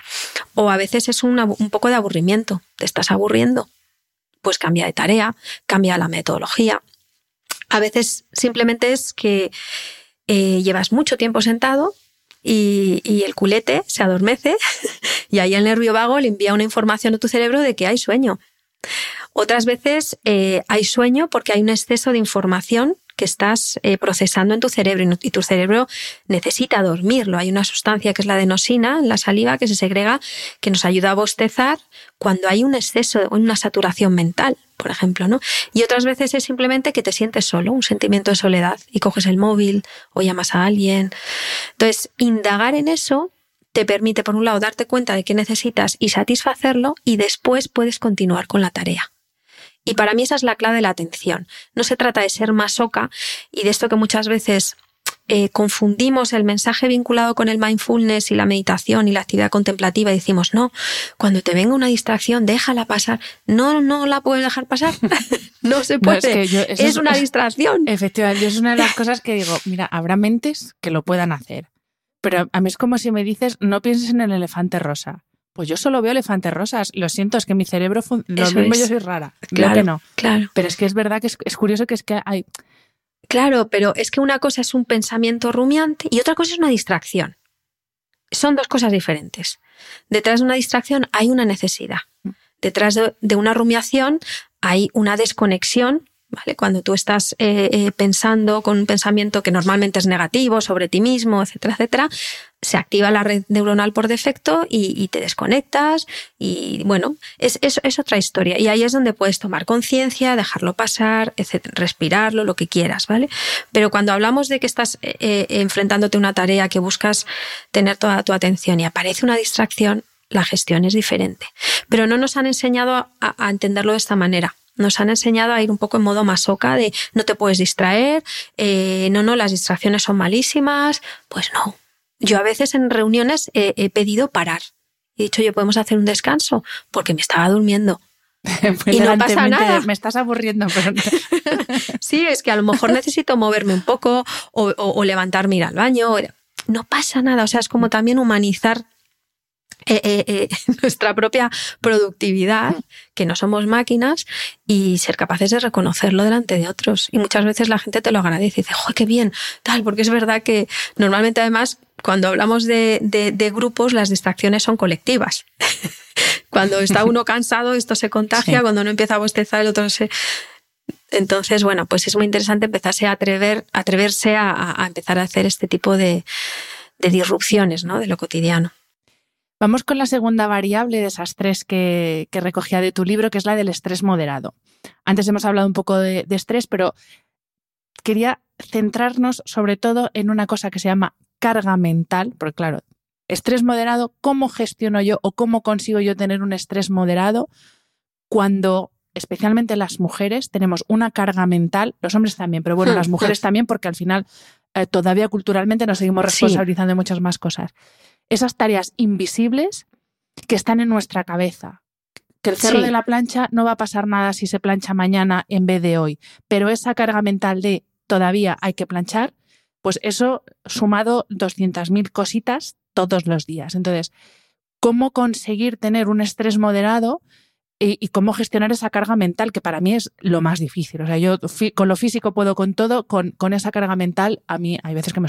Speaker 2: O a veces es un poco de aburrimiento. Te estás aburriendo. Pues cambia de tarea, cambia la metodología. A veces simplemente es que eh, llevas mucho tiempo sentado y, el culete se adormece [laughs] y ahí el nervio vago le envía una información a tu cerebro de que hay sueño. Otras veces eh, hay sueño porque hay un exceso de información que estás eh, procesando en tu cerebro y tu cerebro necesita dormirlo. Hay una sustancia que es la adenosina en la saliva que se segrega que nos ayuda a bostezar cuando hay un exceso o una saturación mental, por ejemplo, ¿no? Y otras veces es simplemente que te sientes solo, un sentimiento de soledad y coges el móvil o llamas a alguien. Entonces, indagar en eso te permite, por un lado, darte cuenta de qué necesitas y satisfacerlo y después puedes continuar con la tarea. Y para mí esa es la clave de la atención. No se trata de ser masoca y de esto que muchas veces eh, confundimos el mensaje vinculado con el mindfulness y la meditación y la actividad contemplativa y decimos, no, cuando te venga una distracción, déjala pasar. No, no la puedes dejar pasar. [laughs] [laughs] no se puede. es, una [laughs] distracción.
Speaker 1: Efectivamente, es una de las cosas que digo, mira, habrá mentes que lo puedan hacer. Pero a mí es como si me dices, no pienses en el elefante rosa. Pues yo solo veo elefantes rosas. Lo siento, es que mi cerebro. Lo mismo yo soy rara. Claro que no.
Speaker 2: Claro.
Speaker 1: Pero es que es verdad que es curioso que es que hay
Speaker 2: Claro, pero es que una cosa es un pensamiento rumiante y otra cosa es una distracción. Son dos cosas diferentes. Detrás de una distracción hay una necesidad. Detrás de, una rumiación hay una desconexión ¿Vale? Cuando tú estás eh, eh, pensando con un pensamiento que normalmente es negativo sobre ti mismo, etcétera, etcétera, se activa la red neuronal por defecto y, te desconectas y bueno, es, es, otra historia. Y ahí es donde puedes tomar conciencia, dejarlo pasar, etcétera, respirarlo, lo que quieras, ¿vale? Pero cuando hablamos de que estás eh, enfrentándote a una tarea que buscas tener toda tu atención y aparece una distracción, la gestión es diferente. Pero no nos han enseñado a entenderlo de esta manera nos han enseñado a ir un poco en modo masoca de no te puedes distraer, eh, no, no, las distracciones son malísimas. Pues no. Yo a veces en reuniones he pedido parar. He dicho, yo podemos hacer un descanso porque me estaba durmiendo. [laughs]
Speaker 1: y no pasa nada. Me estás aburriendo. [laughs] [laughs]
Speaker 2: sí, es que a lo mejor necesito moverme un poco o, o levantarme ir al baño. No pasa nada. O sea, es como también humanizar eh, eh, eh, [laughs] nuestra propia productividad, que no somos máquinas, y ser capaces de reconocerlo delante de otros. Y muchas veces la gente te lo agradece y dice, ¡joder, qué bien! Tal, porque es verdad que normalmente además cuando hablamos de, de, grupos, las distracciones son colectivas. [laughs] cuando está uno [laughs] cansado, esto se contagia, cuando uno empieza a bostezar, el otro se... Entonces, bueno, pues es muy interesante empezarse a atrever, atreverse a, a empezar a hacer este tipo de, de disrupciones, ¿no? De lo cotidiano.
Speaker 1: Vamos con la segunda variable de esas tres que, recogía de tu libro, que es la del estrés moderado. Antes hemos hablado un poco de, estrés, pero quería centrarnos sobre todo en una cosa que se llama carga mental, porque claro, estrés moderado, ¿cómo gestiono yo o cómo consigo yo tener un estrés moderado cuando especialmente las mujeres tenemos una carga mental, los hombres también, pero bueno, hmm, las mujeres también porque al final eh, todavía culturalmente nos seguimos responsabilizando de muchas más cosas esas tareas invisibles que están en nuestra cabeza. Que el cerro de la plancha no va a pasar nada si se plancha mañana en vez de hoy, pero esa carga mental de todavía hay que planchar, pues eso sumado 200.000 cositas todos los días. Entonces, ¿cómo conseguir tener un estrés moderado y, cómo gestionar esa carga mental, que para mí es lo más difícil. O sea, yo con lo físico puedo con todo, con, con esa carga mental a mí hay veces que me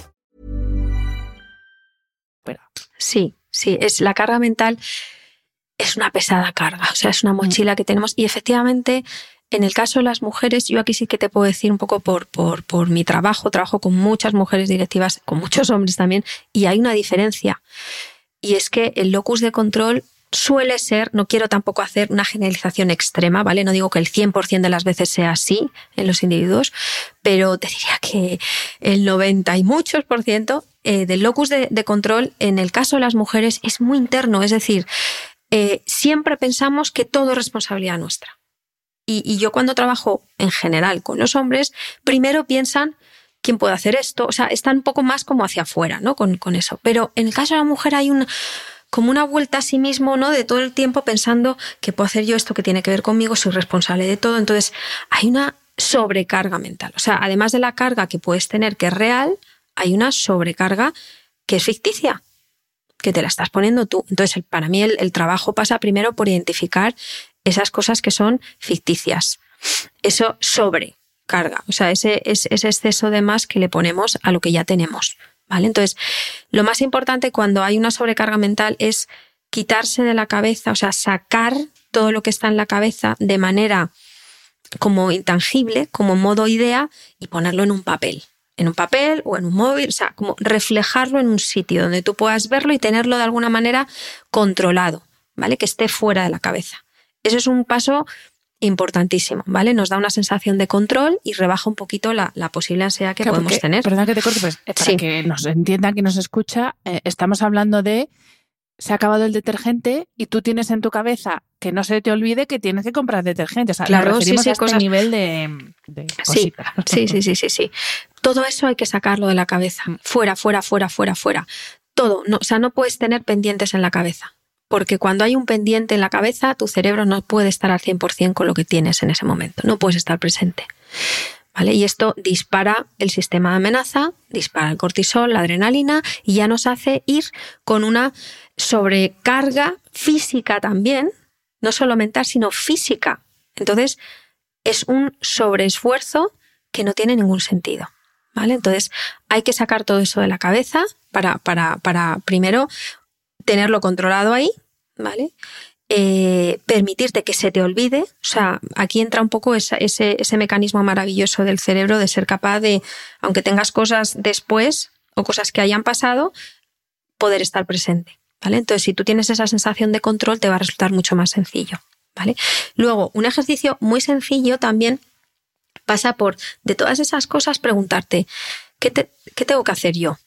Speaker 2: Sí, sí, es la carga mental es una pesada carga, o sea, es una mochila que tenemos y efectivamente en el caso de las mujeres, yo aquí sí que te puedo decir un poco por, por, por mi trabajo, trabajo con muchas mujeres directivas, con muchos hombres también, y hay una diferencia. Y es que el locus de control suele ser, no quiero tampoco hacer una generalización extrema, ¿vale? No digo que el 100% de las veces sea así en los individuos, pero te diría que el 90 y muchos por ciento eh, del locus de, control en el caso de las mujeres es muy interno, es decir, eh, siempre pensamos que todo es responsabilidad nuestra. Y, yo cuando trabajo en general con los hombres, primero piensan quién puede hacer esto, o sea, están un poco más como hacia afuera, ¿no? Con, con eso. Pero en el caso de la mujer hay un como una vuelta a sí mismo, ¿no? De todo el tiempo pensando que puedo hacer yo esto que tiene que ver conmigo, soy responsable de todo. Entonces, hay una sobrecarga mental. O sea, además de la carga que puedes tener, que es real, hay una sobrecarga que es ficticia, que te la estás poniendo tú. Entonces, para mí el, trabajo pasa primero por identificar esas cosas que son ficticias. Eso sobrecarga, o sea, ese, ese exceso de más que le ponemos a lo que ya tenemos. Entonces, lo más importante cuando hay una sobrecarga mental es quitarse de la cabeza, o sea, sacar todo lo que está en la cabeza de manera como intangible, como modo idea, y ponerlo en un papel. En un papel o en un móvil, o sea, como reflejarlo en un sitio donde tú puedas verlo y tenerlo de alguna manera controlado, ¿vale? Que esté fuera de la cabeza. Eso es un paso importantísimo, ¿vale? Nos da una sensación de control y rebaja un poquito la, posible ansiedad que podemos tener.
Speaker 1: Perdón que te corte, pues eh, para que nos entiendan, que nos escucha, eh, estamos hablando de se ha acabado el detergente y tú tienes en tu cabeza que no se te olvide que tienes que comprar detergente. O sea, claro, sí, sí, a este nivel de,
Speaker 2: sí, sí, sí, sí, sí, sí. Todo eso hay que sacarlo de la cabeza. Mm. Fuera, fuera, fuera, fuera, fuera. Todo. No, o sea, no puedes tener pendientes en la cabeza. Porque cuando hay un pendiente en la cabeza, tu cerebro no puede estar al 100% con lo que tienes en ese momento. No puedes estar presente. ¿Vale? Y esto dispara el sistema de amenaza, dispara el cortisol, la adrenalina y ya nos hace ir con una sobrecarga física también, no solo mental, sino física. Entonces, es un sobreesfuerzo que no tiene ningún sentido. ¿Vale? Entonces, hay que sacar todo eso de la cabeza para, para, para primero tenerlo controlado ahí, ¿vale? Eh, permitirte que se te olvide. O sea, aquí entra un poco ese, ese, mecanismo maravilloso del cerebro de ser capaz de, aunque tengas cosas después o cosas que hayan pasado, poder estar presente. ¿Vale? Entonces, si tú tienes esa sensación de control, te va a resultar mucho más sencillo. ¿Vale? Luego, un ejercicio muy sencillo también pasa por, de todas esas cosas, preguntarte, ¿qué, qué tengo que hacer yo?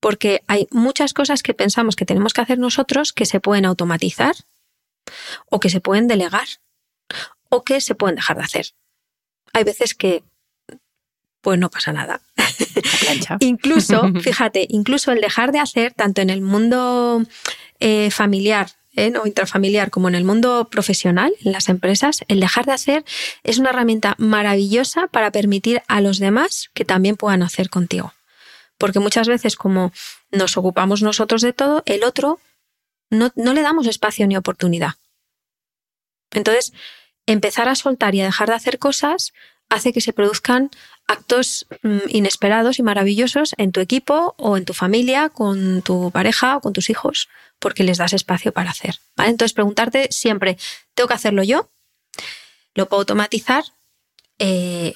Speaker 2: Porque hay muchas cosas que pensamos que tenemos que hacer nosotros que se pueden automatizar o que se pueden delegar, o que se pueden dejar de hacer. Hay veces que pues no pasa nada. [laughs] incluso, [laughs] fíjate, incluso el dejar de hacer, tanto en el mundo eh, familiar ¿eh? o intrafamiliar como en el mundo profesional, en las empresas, el dejar de hacer es una herramienta maravillosa para permitir a los demás que también puedan hacer contigo. Porque muchas veces como nos ocupamos nosotros de todo, el otro no, le damos espacio ni oportunidad. Entonces, empezar a soltar y a dejar de hacer cosas hace que se produzcan actos mm, inesperados y maravillosos en tu equipo o en tu familia, con tu pareja o con tus hijos, porque les das espacio para hacer. Entonces, preguntarte siempre, ¿tengo que hacerlo yo? ¿Lo puedo automatizar? Eh,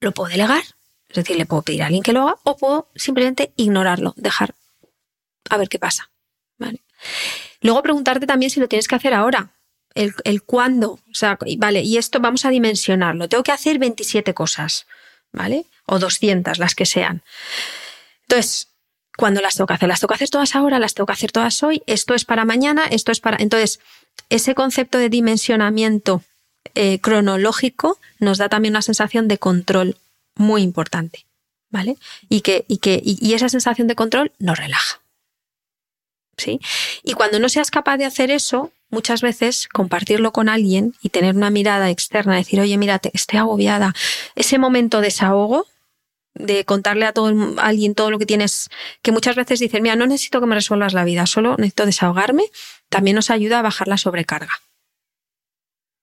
Speaker 2: ¿Lo puedo delegar? Es decir, le puedo pedir a alguien que lo haga o puedo simplemente ignorarlo, dejar a ver qué pasa. Luego preguntarte también si lo tienes que hacer ahora. El, el cuándo. O sea, vale, y esto vamos a dimensionarlo. Tengo que hacer 27 cosas, ¿vale? O 200, las que sean. Entonces, ¿cuándo las tengo que hacer? ¿Las tengo que hacer todas ahora? ¿Las tengo que hacer todas hoy? ¿Esto es para mañana? ¿Esto es para...? Entonces, ese concepto de dimensionamiento eh, cronológico nos da también una sensación de control muy importante, ¿vale? Y, que, y, que, y esa sensación de control nos relaja. ¿sí? Y cuando no seas capaz de hacer eso, muchas veces compartirlo con alguien y tener una mirada externa, decir, oye, mira, estoy agobiada, ese momento de desahogo, de contarle a todo alguien todo lo que tienes, que muchas veces dicen, mira, no necesito que me resuelvas la vida, solo necesito desahogarme, también nos ayuda a bajar la sobrecarga.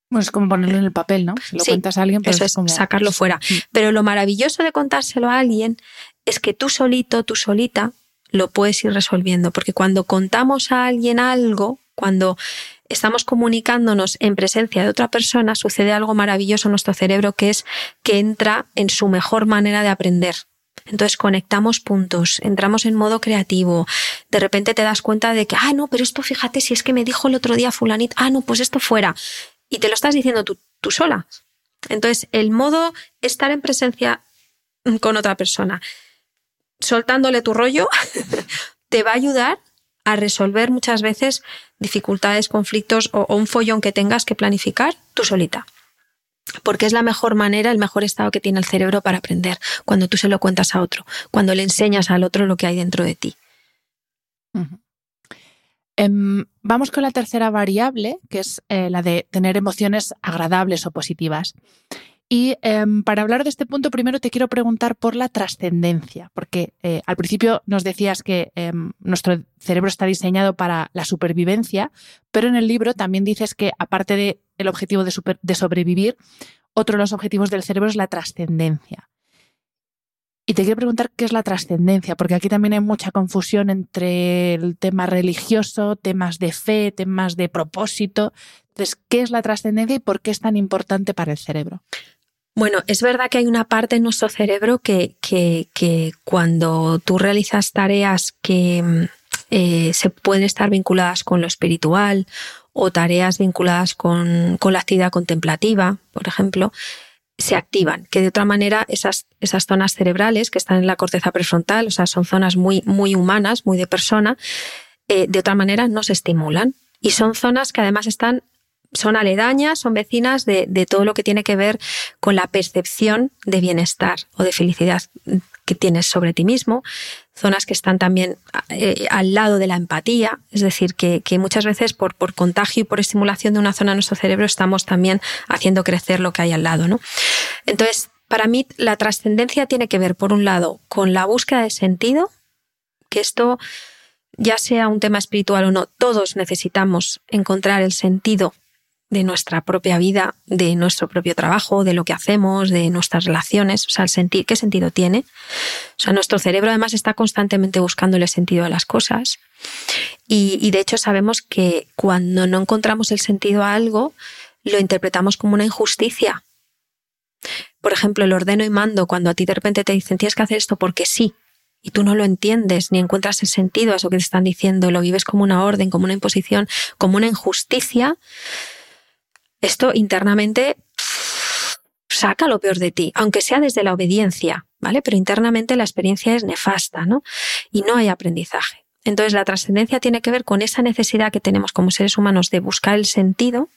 Speaker 1: Bueno, es como ponerlo en el papel, ¿no? Si lo cuentas a alguien, pues
Speaker 2: eso es, sacarlo fuera. Pero lo maravilloso de contárselo a alguien es que tú solito, tú solita, lo puedes ir resolviendo, porque cuando contamos a alguien algo, cuando estamos comunicándonos en presencia de otra persona, sucede algo maravilloso en nuestro cerebro que es que entra en su mejor manera de aprender. Entonces conectamos puntos, entramos en modo creativo, de repente te das cuenta de que, ah, no, pero esto fíjate si es que me dijo el otro día fulanito, ah, no, pues esto fuera. Y te lo estás diciendo tú, tú sola. Entonces, el modo estar en presencia con otra persona soltándole tu rollo [laughs] te va a ayudar a resolver muchas veces dificultades, conflictos o, un follón que tengas que planificar tú solita. Porque es la mejor manera, el mejor estado que tiene el cerebro para aprender, cuando tú se lo cuentas a otro, cuando le enseñas al otro lo que hay dentro de ti.
Speaker 1: Em, vamos con la tercera variable, que es eh, la de tener emociones agradables o positivas. Y em, para hablar de este punto, primero te quiero preguntar por la trascendencia, porque eh, al principio nos decías que em, nuestro cerebro está diseñado para la supervivencia, pero en el libro también dices que aparte del el objetivo de, de sobrevivir, otro de los objetivos del cerebro es la trascendencia. Y te quiero preguntar qué es la trascendencia, porque aquí también hay mucha confusión entre el tema religioso, temas de fe, temas de propósito. Entonces, ¿qué es la trascendencia y por qué es tan importante para el cerebro?
Speaker 2: Bueno, es verdad que hay una parte en nuestro cerebro que, que, cuando tú realizas tareas que mm, eh, se pueden estar vinculadas con lo espiritual o tareas vinculadas con, con la actividad contemplativa, por ejemplo, se activan, que de otra manera esas, esas zonas cerebrales que están en la corteza prefrontal, o sea, son zonas muy, muy humanas, muy de persona, eh, de otra manera no se estimulan. Y son zonas que además están son aledañas, son vecinas de, todo lo que tiene que ver con la percepción de bienestar o de felicidad que tienes sobre ti mismo, zonas que están también eh, al lado de la empatía, es decir, que, que muchas veces por, por, contagio y por estimulación de una zona de nuestro cerebro estamos también haciendo crecer lo que hay al lado. ¿no? Entonces, para mí la trascendencia tiene que ver, por un lado, con la búsqueda de sentido, que esto ya sea un tema espiritual o no, todos necesitamos encontrar el sentido de nuestra propia vida, de nuestro propio trabajo, de lo que hacemos, de nuestras relaciones, o sea, el sentir, qué sentido tiene. O sea, nuestro cerebro además está constantemente buscándole sentido a las cosas. Y, de hecho sabemos que cuando no encontramos el sentido a algo, lo interpretamos como una injusticia. Por ejemplo, el ordeno y mando, cuando a ti de repente te dicen tienes que hacer esto porque sí, y tú no lo entiendes ni encuentras el sentido a eso que te están diciendo, lo vives como una orden, como una imposición, como una injusticia, esto internamente saca lo peor de ti, aunque sea desde la obediencia, ¿vale? Pero internamente la experiencia es nefasta, ¿no? Y no hay aprendizaje. Entonces la trascendencia tiene que ver con esa necesidad que tenemos como seres humanos de buscar el sentido,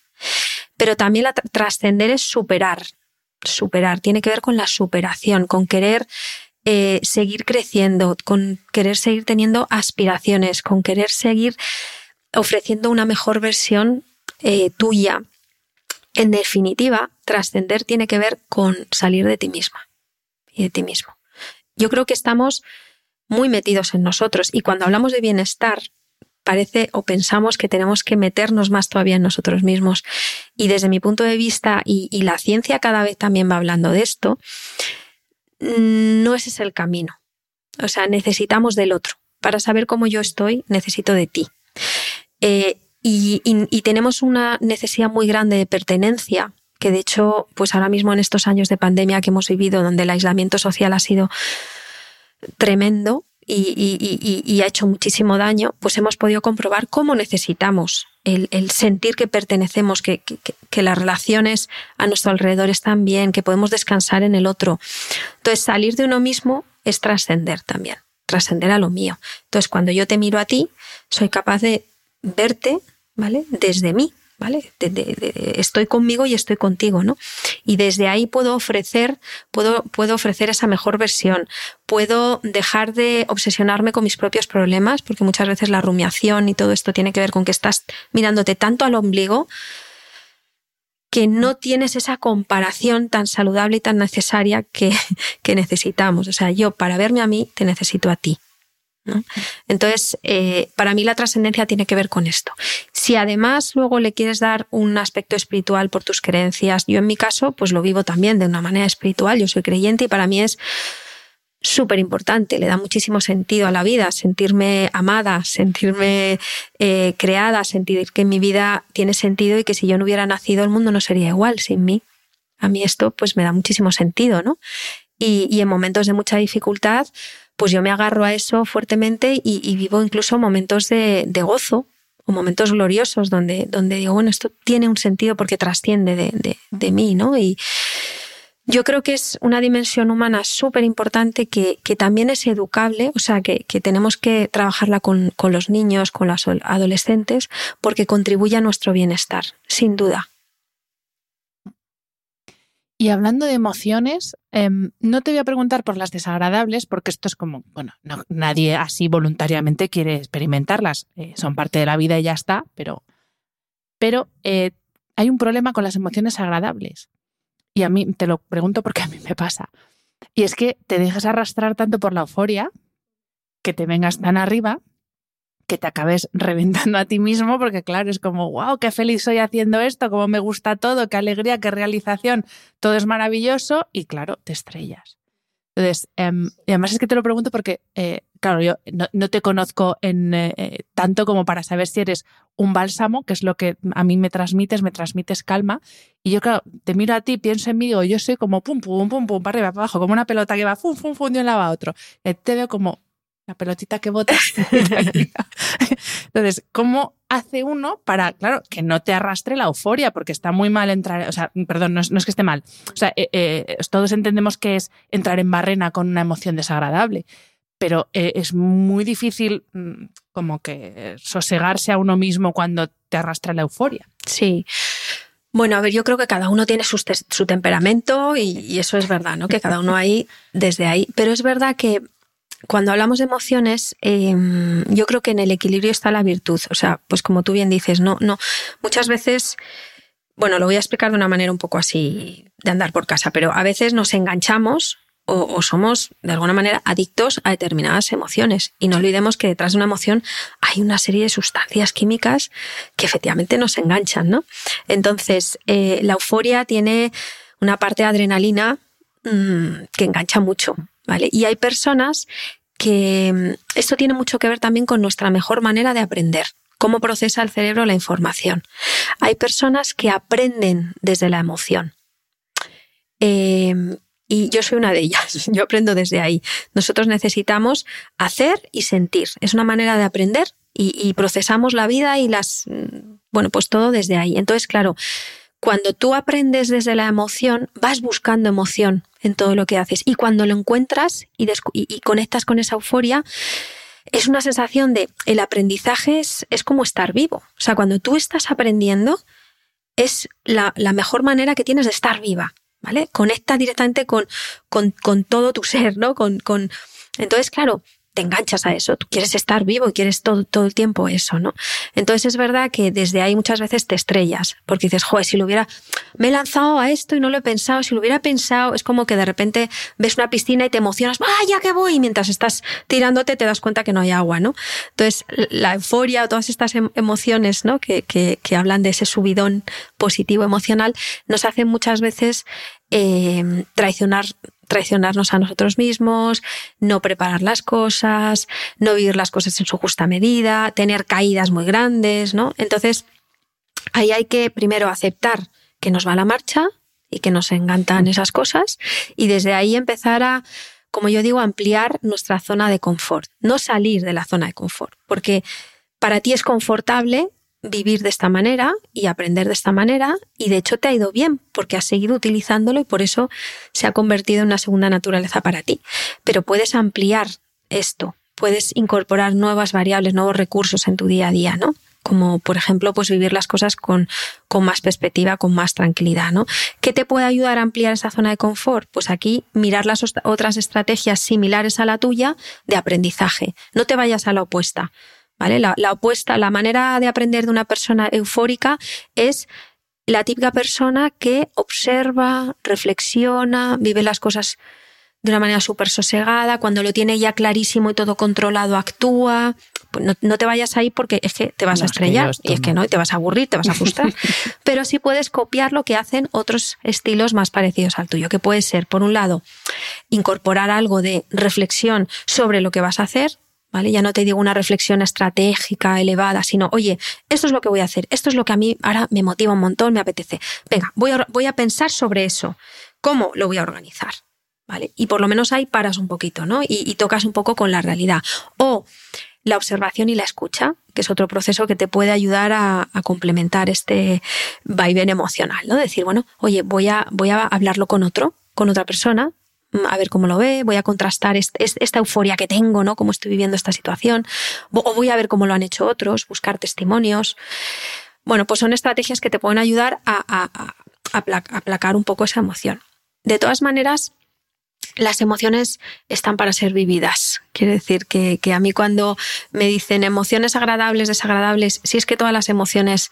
Speaker 2: pero también la trascender es superar, superar, tiene que ver con la superación, con querer eh, seguir creciendo, con querer seguir teniendo aspiraciones, con querer seguir ofreciendo una mejor versión eh, tuya, en definitiva, trascender tiene que ver con salir de ti misma y de ti mismo. Yo creo que estamos muy metidos en nosotros y cuando hablamos de bienestar parece o pensamos que tenemos que meternos más todavía en nosotros mismos. Y desde mi punto de vista, y, la ciencia cada vez también va hablando de esto, no ese es el camino. O sea, necesitamos del otro. Para saber cómo yo estoy, necesito de ti. Eh, y, tenemos una necesidad muy grande de pertenencia que de hecho, pues ahora mismo en estos años de pandemia que hemos vivido, donde el aislamiento social ha sido tremendo y, ha hecho muchísimo daño, pues hemos podido comprobar cómo necesitamos el, sentir que pertenecemos, que, que, las relaciones a nuestro alrededor están bien, que podemos descansar en el otro. Entonces, salir de uno mismo es trascender también, trascender a lo mío. Entonces, cuando yo te miro a ti, soy capaz de verte ¿vale? Desde mí, ¿vale? estoy conmigo y estoy contigo, ¿no? Y desde ahí puedo ofrecer, puedo, puedo ofrecer esa mejor versión. Puedo dejar de obsesionarme con mis propios problemas, porque muchas veces la rumiación y todo esto tiene que ver con que estás mirándote tanto al ombligo que no tienes esa comparación tan saludable y tan necesaria que, [laughs] que necesitamos. O sea, yo para verme a mí te necesito a ti. Entonces, eh, para mí la trascendencia tiene que ver con esto. Si además luego le quieres dar un aspecto espiritual por tus creencias, yo en mi caso, pues lo vivo también de una manera espiritual, yo soy creyente y para mí es súper importante, le da muchísimo sentido a la vida, sentirme amada, sentirme eh, creada, sentir que mi vida tiene sentido y que si yo no hubiera nacido el mundo no sería igual sin mí. A mí esto pues me da muchísimo sentido, ¿no? Y, y en momentos de mucha dificultad, pues yo me agarro a eso fuertemente y, vivo incluso momentos de, gozo o momentos gloriosos donde, donde digo, bueno, esto tiene un sentido porque trasciende de, mí, ¿no? Y yo creo que es una dimensión humana súper importante que, también es educable, o sea, que, tenemos que trabajarla con, con los niños, con los adolescentes, porque contribuye a nuestro bienestar, sin duda.
Speaker 1: Y hablando de emociones, em, no te voy a preguntar por las desagradables, porque esto es como, bueno, nadie así voluntariamente quiere experimentarlas. Eh, son parte de la vida y ya está, pero, pero eh, hay un problema con las emociones agradables. Y a mí te lo pregunto porque a mí me pasa. Y es que te dejas arrastrar tanto por la euforia que te vengas tan arriba que te acabes [laughs] reventando a ti mismo, porque claro, es como, wow, qué feliz soy haciendo esto, cómo me gusta todo, qué alegría, qué realización, todo es maravilloso y claro, te estrellas. Entonces, y además es que te lo pregunto porque, eh, claro, yo no, te conozco en eh, tanto como para saber si eres un bálsamo, que es lo que a mí me transmites, me transmites calma. Y yo, claro, te miro a ti, pienso en mí, digo, yo soy como pum, pum, pum, pum, para arriba, para abajo, como una pelota que va fum, fum, fum, de un lado a otro. te veo como la pelotita que botas. [laughs] [laughs] Entonces, ¿cómo hace uno para, claro, que no te arrastre la euforia? Porque está muy mal entrar, o sea, perdón, no es, que esté mal. O sea, eh, eh, todos entendemos que es entrar en barrena con una emoción desagradable, pero eh, es muy difícil mm, como que sosegarse a uno mismo cuando te arrastra la euforia.
Speaker 2: Sí. Bueno, a ver, yo creo que cada uno tiene su, su temperamento y, y, eso es verdad, ¿no? Que cada uno ahí, desde ahí. Pero es verdad que cuando hablamos de emociones, em, yo creo que en el equilibrio está la virtud. O sea, pues como tú bien dices, no, no. Muchas veces, bueno, lo voy a explicar de una manera un poco así de andar por casa, pero a veces nos enganchamos o, somos de alguna manera adictos a determinadas emociones. Y no olvidemos que detrás de una emoción hay una serie de sustancias químicas que efectivamente nos enganchan, ¿no? Entonces, eh, la euforia tiene una parte de adrenalina mm, que engancha mucho. Y hay personas que mm, esto tiene mucho que ver también con nuestra mejor manera de aprender, cómo procesa el cerebro la información. Hay personas que aprenden desde la emoción. Em, y yo soy una de ellas, [laughs] yo aprendo desde ahí. Nosotros necesitamos hacer y sentir. Es una manera de aprender y, y procesamos la vida y las, mm, bueno, pues todo desde ahí. Entonces, claro, cuando tú aprendes desde la emoción, vas buscando emoción en todo lo que haces. Y cuando lo encuentras y, conectas con esa euforia, es una sensación de el aprendizaje es, como estar vivo. O sea, cuando tú estás aprendiendo, es la, mejor manera que tienes de estar viva. ¿Vale? Conecta directamente con, con, todo tu ser, ¿no? Con, con... Entonces, claro, te enganchas a eso, tú quieres estar vivo quieres todo, todo el tiempo eso, ¿no? Entonces es verdad que desde ahí muchas veces te estrellas, porque dices, joder, si lo hubiera, me he lanzado a esto y no lo he pensado, si lo hubiera pensado, es como que de repente ves una piscina y te emocionas, vaya que voy, y mientras estás tirándote te das cuenta que no hay agua, ¿no? Entonces la euforia o todas estas em, emociones, ¿no? Que, que, que hablan de ese subidón positivo emocional, nos hacen muchas veces eh, traicionar traicionarnos a nosotros mismos, no preparar las cosas, no vivir las cosas en su justa medida, tener caídas muy grandes, ¿no? Entonces, ahí hay que primero aceptar que nos va la marcha y que nos encantan esas cosas y desde ahí empezar a, como yo digo, ampliar nuestra zona de confort, no salir de la zona de confort, porque para ti es confortable vivir de esta manera y aprender de esta manera y de hecho te ha ido bien porque has seguido utilizándolo y por eso se ha convertido en una segunda naturaleza para ti. Pero puedes ampliar esto, puedes incorporar nuevas variables, nuevos recursos en tu día a día, ¿no? Como por ejemplo, pues vivir las cosas con, con más perspectiva, con más tranquilidad, ¿no? ¿Qué te puede ayudar a ampliar esa zona de confort? Pues aquí mirar las otras estrategias similares a la tuya de aprendizaje. No te vayas a la opuesta. ¿Vale? La, opuesta, la manera de aprender de una persona eufórica es la típica persona que observa, reflexiona, vive las cosas de una manera súper sosegada, cuando lo tiene ya clarísimo y todo controlado, actúa. Pues no, te vayas ahí porque es que te vas a estrellar y es que no, y te vas a aburrir, te vas a frustrar. [laughs] Pero sí puedes copiar lo que hacen otros estilos más parecidos al tuyo, que puede ser, por un lado, incorporar algo de reflexión sobre lo que vas a hacer, ya no te digo una reflexión estratégica elevada, sino, oye, esto es lo que voy a hacer, esto es lo que a mí ahora me motiva un montón, me apetece. Venga, voy a, voy a pensar sobre eso. ¿Cómo lo voy a organizar? ¿Vale? Y por lo menos ahí paras un poquito, ¿no? Y, tocas un poco con la realidad. O la observación y la escucha, que es otro proceso que te puede ayudar a, complementar este vaivén emocional, ¿no? Decir, bueno, oye, voy a, voy a hablarlo con otro, con otra persona, a ver cómo lo ve, voy a contrastar esta euforia que tengo, ¿no? Cómo estoy viviendo esta situación, o voy a ver cómo lo han hecho otros, buscar testimonios. Bueno, pues son estrategias que te pueden ayudar a, aplacar un poco esa emoción. De todas maneras, las emociones están para ser vividas. Quiere decir que, que, a mí cuando me dicen emociones agradables, desagradables, si es que todas las emociones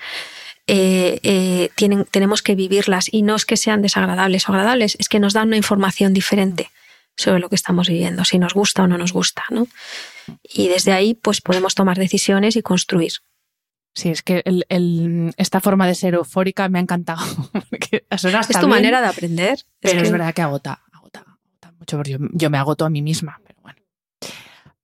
Speaker 2: eh, eh, tienen, tenemos que vivirlas y no es que sean desagradables o agradables, es que nos dan una información diferente sobre lo que estamos viviendo, si nos gusta o no nos gusta, ¿no? Y desde ahí, pues podemos tomar decisiones y construir.
Speaker 1: Sí, es que esta forma de ser eufórica me ha encantado. [laughs]
Speaker 2: es tu manera de aprender.
Speaker 1: Pero es, verdad que agota, agota, mucho porque yo, me agoto a mí misma,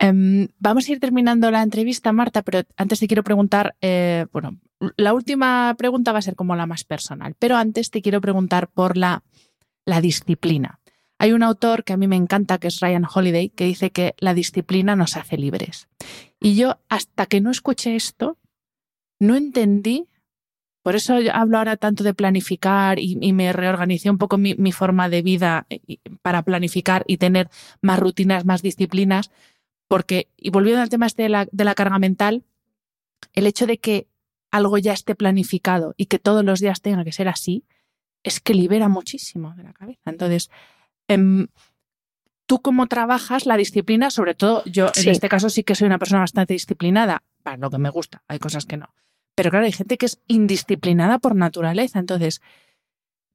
Speaker 1: Em, vamos a ir terminando la entrevista, Marta, pero antes te quiero preguntar, eh, bueno, la última pregunta va a ser como la más personal, pero antes te quiero preguntar por la, la disciplina. Hay un autor que a mí me encanta, que es Ryan Holiday, que dice que la disciplina nos hace libres. Y yo, hasta que no escuché esto, no entendí, por eso hablo ahora tanto de planificar y, me reorganicé un poco mi, forma de vida eh, para planificar y tener más rutinas, más disciplinas, porque, y volviendo al tema este de la, de la carga mental, el hecho de que algo ya esté planificado y que todos los días tenga que ser así, es que libera muchísimo de la cabeza. Entonces, em, tú cómo trabajas la disciplina, sobre todo yo en este caso sí que soy una persona bastante disciplinada, para lo que me gusta, hay cosas que no. Pero claro, hay gente que es indisciplinada por naturaleza. Entonces,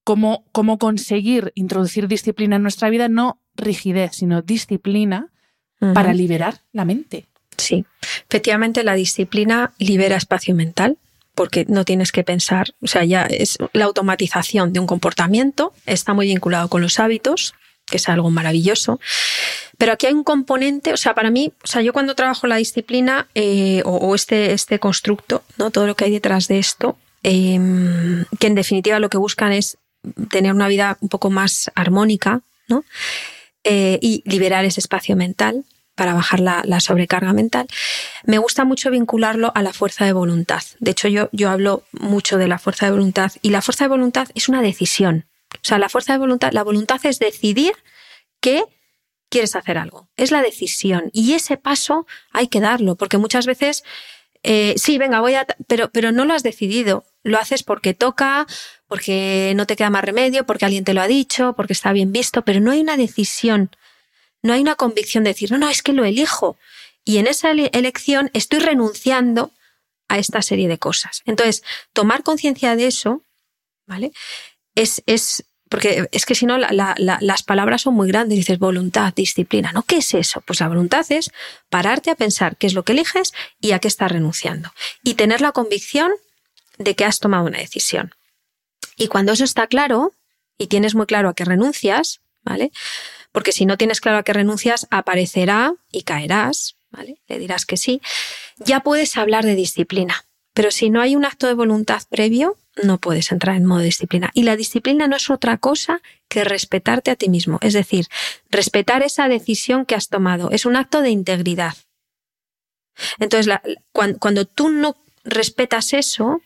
Speaker 1: ¿cómo, cómo conseguir introducir disciplina en nuestra vida? No rigidez, sino disciplina para liberar la mente.
Speaker 2: Sí, efectivamente la disciplina libera espacio mental porque no tienes que pensar, o sea, ya es la automatización de un comportamiento, está muy vinculado con los hábitos, que es algo maravilloso. Pero aquí hay un componente, o sea, para mí, o sea, yo cuando trabajo la disciplina eh, o, este, este constructo, ¿no? Todo lo que hay detrás de esto, em, que en definitiva lo que buscan es tener una vida un poco más armónica, ¿no? Eh, y liberar ese espacio mental para bajar la, sobrecarga mental, me gusta mucho vincularlo a la fuerza de voluntad. De hecho, yo, yo hablo mucho de la fuerza de voluntad y la fuerza de voluntad es una decisión. O sea, la fuerza de voluntad, la voluntad es decidir que quieres hacer algo. Es la decisión. Y ese paso hay que darlo, porque muchas veces, eh, sí, venga, voy a. Pero, pero no lo has decidido. Lo haces porque toca, porque no te queda más remedio, porque alguien te lo ha dicho, porque está bien visto, pero no hay una decisión no hay una convicción de decir, no, no, es que lo elijo. Y en esa elección estoy renunciando a esta serie de cosas. Entonces, tomar conciencia de eso, ¿vale? Es, es, porque es que si no, las palabras son muy grandes. Dices voluntad, disciplina. ¿No? ¿Qué es eso? Pues la voluntad es pararte a pensar qué es lo que eliges y a qué estás renunciando. Y tener la convicción de que has tomado una decisión. Y cuando eso está claro y tienes muy claro a qué renuncias, ¿vale? porque si no tienes claro a qué renuncias, aparecerá y caerás, ¿vale? Le dirás que sí. Ya puedes hablar de disciplina, pero si no hay un acto de voluntad previo, no puedes entrar en modo disciplina. Y la disciplina no es otra cosa que respetarte a ti mismo, es decir, respetar esa decisión que has tomado. Es un acto de integridad. Entonces, cuando, cuando tú no respetas eso,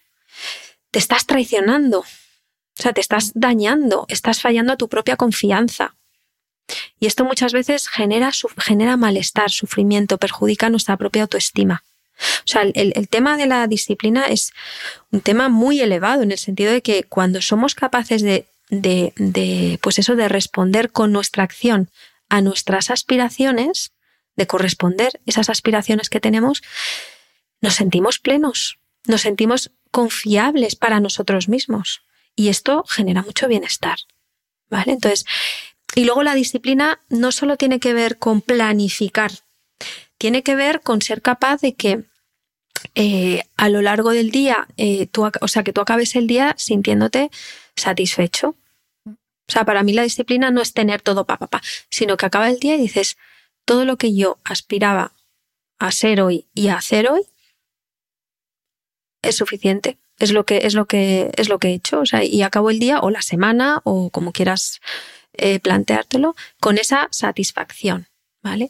Speaker 2: te estás traicionando. O sea, te estás dañando, estás fallando a tu propia confianza. Y esto muchas veces genera, genera malestar, sufrimiento, perjudica nuestra propia autoestima. O sea, el, tema de la disciplina es un tema muy elevado en el sentido de que cuando somos capaces de, de, de, pues eso, de responder con nuestra acción a nuestras aspiraciones, de corresponder esas aspiraciones que tenemos, nos sentimos plenos, nos sentimos confiables para nosotros mismos. Y esto genera mucho bienestar. ¿Vale? Entonces, y luego la disciplina no solo tiene que ver con planificar, tiene que ver con ser capaz de que eh, a lo largo del día, eh, o sea, que tú acabes el día sintiéndote satisfecho. O sea, para mí la disciplina no es tener todo pa, pa, pa, sino que acaba el día y dices, todo lo que yo aspiraba a ser hoy y a hacer hoy es suficiente. Es lo que, es lo que, es lo que he hecho. O sea, y acabo el día o la semana o como quieras eh, planteártelo con esa satisfacción, ¿vale?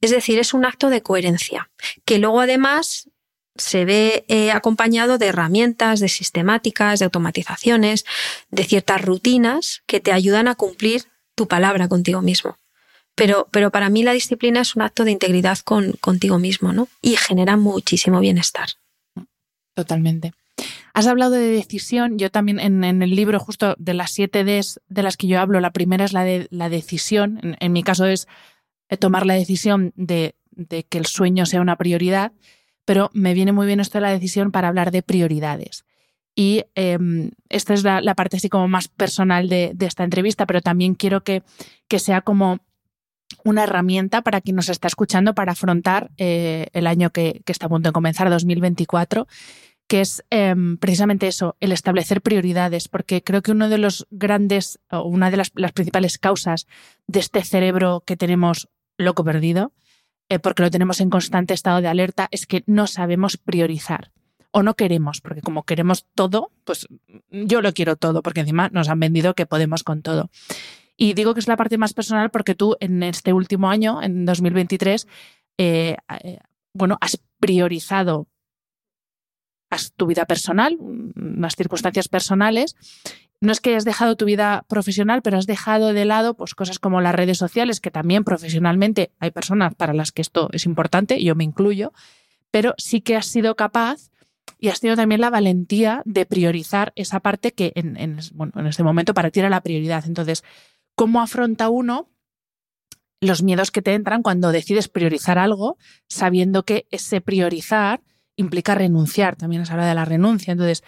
Speaker 2: Es decir, es un acto de coherencia, que luego además se ve eh, acompañado de herramientas, de sistemáticas, de automatizaciones, de ciertas rutinas que te ayudan a cumplir tu palabra contigo mismo. Pero, pero para mí la disciplina es un acto de integridad con, contigo mismo, ¿no? Y genera muchísimo bienestar.
Speaker 1: Totalmente. Has hablado de decisión. Yo también en, el libro, justo de las siete Ds de las que yo hablo, la primera es la de la decisión. En, mi caso es eh, tomar la decisión de, que el sueño sea una prioridad, pero me viene muy bien esto de la decisión para hablar de prioridades. Y em, esta es la, parte así como más personal de, esta entrevista, pero también quiero que, que, sea como una herramienta para quien nos está escuchando para afrontar eh, el año que, que, está a punto de comenzar, 2024 que es em, precisamente eso, el establecer prioridades, porque creo que uno de los grandes, o una de las, principales causas de este cerebro que tenemos loco perdido, eh, porque lo tenemos en constante estado de alerta, es que no sabemos priorizar o no queremos, porque como queremos todo, pues yo lo quiero todo, porque encima nos han vendido que podemos con todo. Y digo que es la parte más personal porque tú en este último año, en 2023, eh, eh, bueno, has priorizado tu vida personal, unas circunstancias personales. No es que hayas dejado tu vida profesional, pero has dejado de lado pues, cosas como las redes sociales, que también profesionalmente hay personas para las que esto es importante, yo me incluyo, pero sí que has sido capaz y has tenido también la valentía de priorizar esa parte que en, bueno, en este momento para ti era la prioridad. Entonces, ¿cómo afronta uno los miedos que te entran cuando decides priorizar algo, sabiendo que ese priorizar implica renunciar, también se habla de la renuncia. Entonces,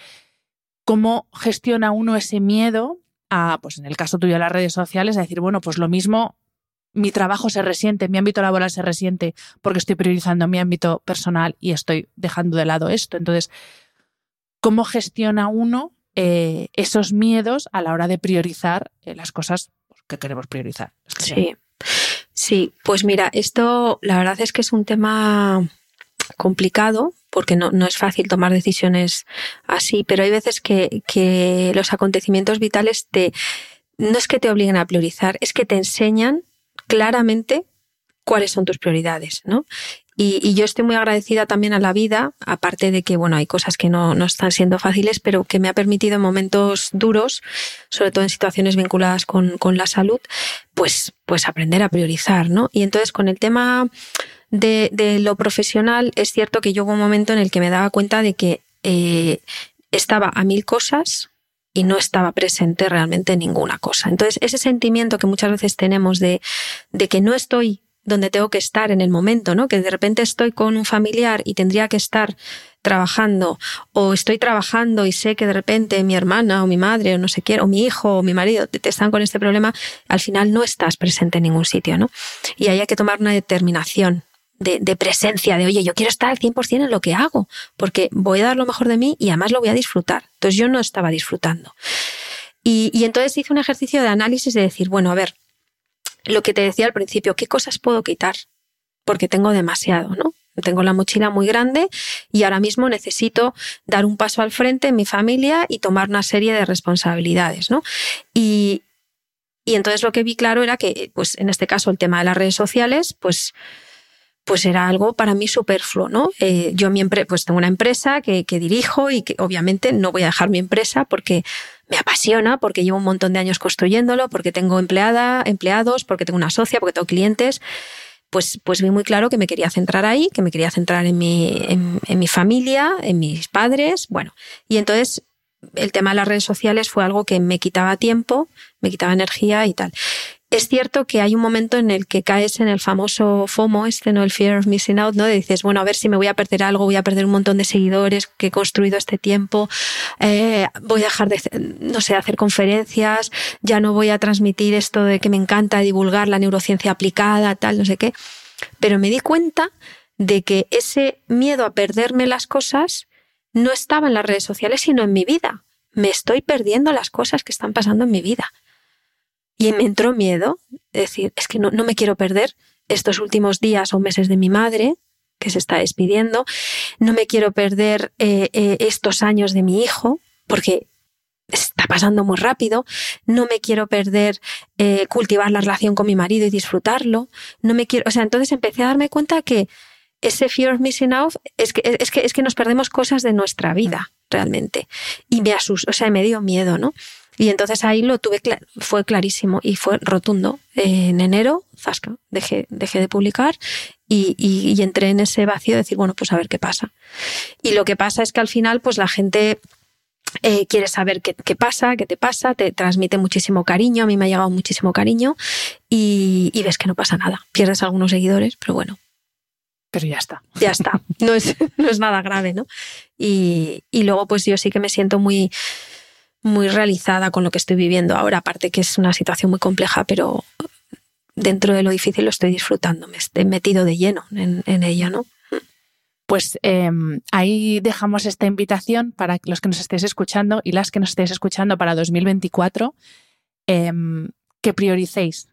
Speaker 1: ¿cómo gestiona uno ese miedo a, pues en el caso tuyo las redes sociales, a decir, bueno, pues lo mismo, mi trabajo se resiente, mi ámbito laboral se resiente porque estoy priorizando mi ámbito personal y estoy dejando de lado esto. Entonces, ¿cómo gestiona uno eh, esos miedos a la hora de priorizar eh, las cosas que queremos priorizar?
Speaker 2: sí. Sí, pues mira, esto la verdad es que es un tema complicado porque no, no, es fácil tomar decisiones así, pero hay veces que, que, los acontecimientos vitales te, no es que te obliguen a priorizar, es que te enseñan claramente cuáles son tus prioridades, ¿no? Y, yo estoy muy agradecida también a la vida, aparte de que, bueno, hay cosas que no, no, están siendo fáciles, pero que me ha permitido en momentos duros, sobre todo en situaciones vinculadas con, con la salud, pues, pues aprender a priorizar, ¿no? Y entonces con el tema de, de, lo profesional, es cierto que yo hubo un momento en el que me daba cuenta de que eh, estaba a mil cosas y no estaba presente realmente ninguna cosa. Entonces, ese sentimiento que muchas veces tenemos de, de que no estoy donde tengo que estar en el momento, ¿no? Que de repente estoy con un familiar y tendría que estar trabajando o estoy trabajando y sé que de repente mi hermana o mi madre o no sé quién o mi hijo o mi marido te, están con este problema, al final no estás presente en ningún sitio, ¿no? Y ahí hay que tomar una determinación de, presencia, de oye, yo quiero estar al 100% en lo que hago, porque voy a dar lo mejor de mí y además lo voy a disfrutar. Entonces yo no estaba disfrutando. Y, y entonces hice un ejercicio de análisis de decir, bueno, a ver, lo que te decía al principio, ¿qué cosas puedo quitar? Porque tengo demasiado, ¿no? Tengo la mochila muy grande y ahora mismo necesito dar un paso al frente en mi familia y tomar una serie de responsabilidades, ¿no? Y, y entonces lo que vi claro era que, pues en este caso, el tema de las redes sociales, pues pues era algo para mí superfluo, ¿no? Eh, yo mi pues tengo una empresa que, dirijo y que obviamente no voy a dejar mi empresa porque me apasiona, porque llevo un montón de años construyéndolo, porque tengo empleada, empleados, porque tengo una socia, porque tengo clientes. Pues, pues vi muy claro que me quería centrar ahí, que me quería centrar en mi, en mi familia, en mis padres, bueno. Y entonces el tema de las redes sociales fue algo que me quitaba tiempo, me quitaba energía y tal. Es cierto que hay un momento en el que caes en el famoso FOMO, este, ¿no? El fear of missing out, ¿no? dices, bueno, a ver si me voy a perder algo, voy a perder un montón de seguidores que he construido este tiempo, eh, voy a dejar de, no sé, hacer conferencias, ya no voy a transmitir esto de que me encanta divulgar la neurociencia aplicada, tal, no sé qué. Pero me di cuenta de que ese miedo a perderme las cosas no estaba en las redes sociales, sino en mi vida. Me estoy perdiendo las cosas que están pasando en mi vida. Y me entró miedo, decir, es que no, no me quiero perder estos últimos días o meses de mi madre, que se está despidiendo, no me quiero perder eh, eh, estos años de mi hijo, porque está pasando muy rápido, no me quiero perder eh, cultivar la relación con mi marido y disfrutarlo, no me quiero, o sea, entonces empecé a darme cuenta que ese fear of missing out es que, es que, es que nos perdemos cosas de nuestra vida realmente. Y me asustó, o sea, me dio miedo, ¿no? Y entonces ahí lo tuve, fue clarísimo y fue rotundo. En enero, zasca, dejé, dejé de publicar y, y, entré en ese vacío de decir, bueno, pues a ver qué pasa. Y lo que pasa es que al final, pues la gente eh, quiere saber qué, qué, pasa, qué te pasa, te transmite muchísimo cariño, a mí me ha llegado muchísimo cariño y, y, ves que no pasa nada. Pierdes algunos seguidores, pero bueno.
Speaker 1: Pero ya está.
Speaker 2: Ya está. No es, [laughs] no es nada grave, ¿no? Y, y luego, pues yo sí que me siento muy muy realizada con lo que estoy viviendo ahora, aparte que es una situación muy compleja, pero dentro de lo difícil lo estoy disfrutando, me he metido de lleno en, en ello, ¿no?
Speaker 1: Pues em, ahí dejamos esta invitación para los que nos estéis escuchando y las que nos estéis escuchando para 2024, em, que prioricéis.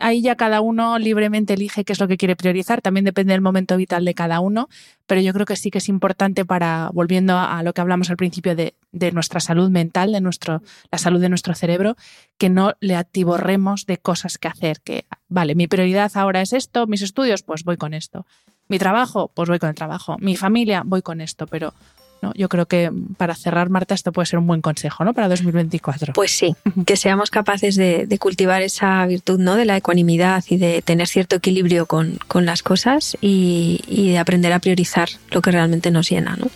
Speaker 1: Ahí ya cada uno libremente elige qué es lo que quiere priorizar, también depende del momento vital de cada uno, pero yo creo que sí que es importante para, volviendo a lo que hablamos al principio de, de nuestra salud mental, de nuestro, la salud de nuestro cerebro, que no le atiborremos de cosas que hacer, que, vale, mi prioridad ahora es esto, mis estudios, pues voy con esto. Mi trabajo, pues voy con el trabajo. Mi familia, voy con esto, pero no, yo creo que para cerrar, Marta, esto puede ser un buen consejo, ¿no? Para 2024.
Speaker 2: Pues sí, que seamos capaces de, cultivar esa virtud, ¿no? De la ecuanimidad y de tener cierto equilibrio con, las cosas y, y de aprender a priorizar lo que realmente nos llena, ¿no?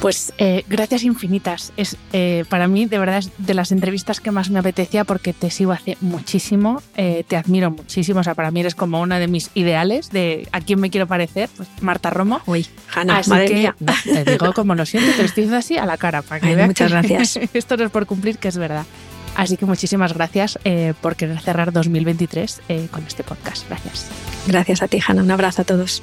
Speaker 1: Pues eh, gracias infinitas. Es eh, para mí de verdad es de las entrevistas que más me apetecía porque te sigo hace muchísimo, eh, te admiro muchísimo. O sea, para mí eres como una de mis ideales de a quién me quiero parecer, pues Marta Romo.
Speaker 2: Uy, Hanna, madre mía. [laughs]
Speaker 1: Te digo como lo siento, te lo estoy diciendo así a la cara para que
Speaker 2: Muchas gracias. [laughs]
Speaker 1: esto no es por cumplir, que es verdad. Así que muchísimas gracias por querer cerrar 2023 con este podcast. Gracias.
Speaker 2: Gracias a ti, Hanna. Un abrazo a todos.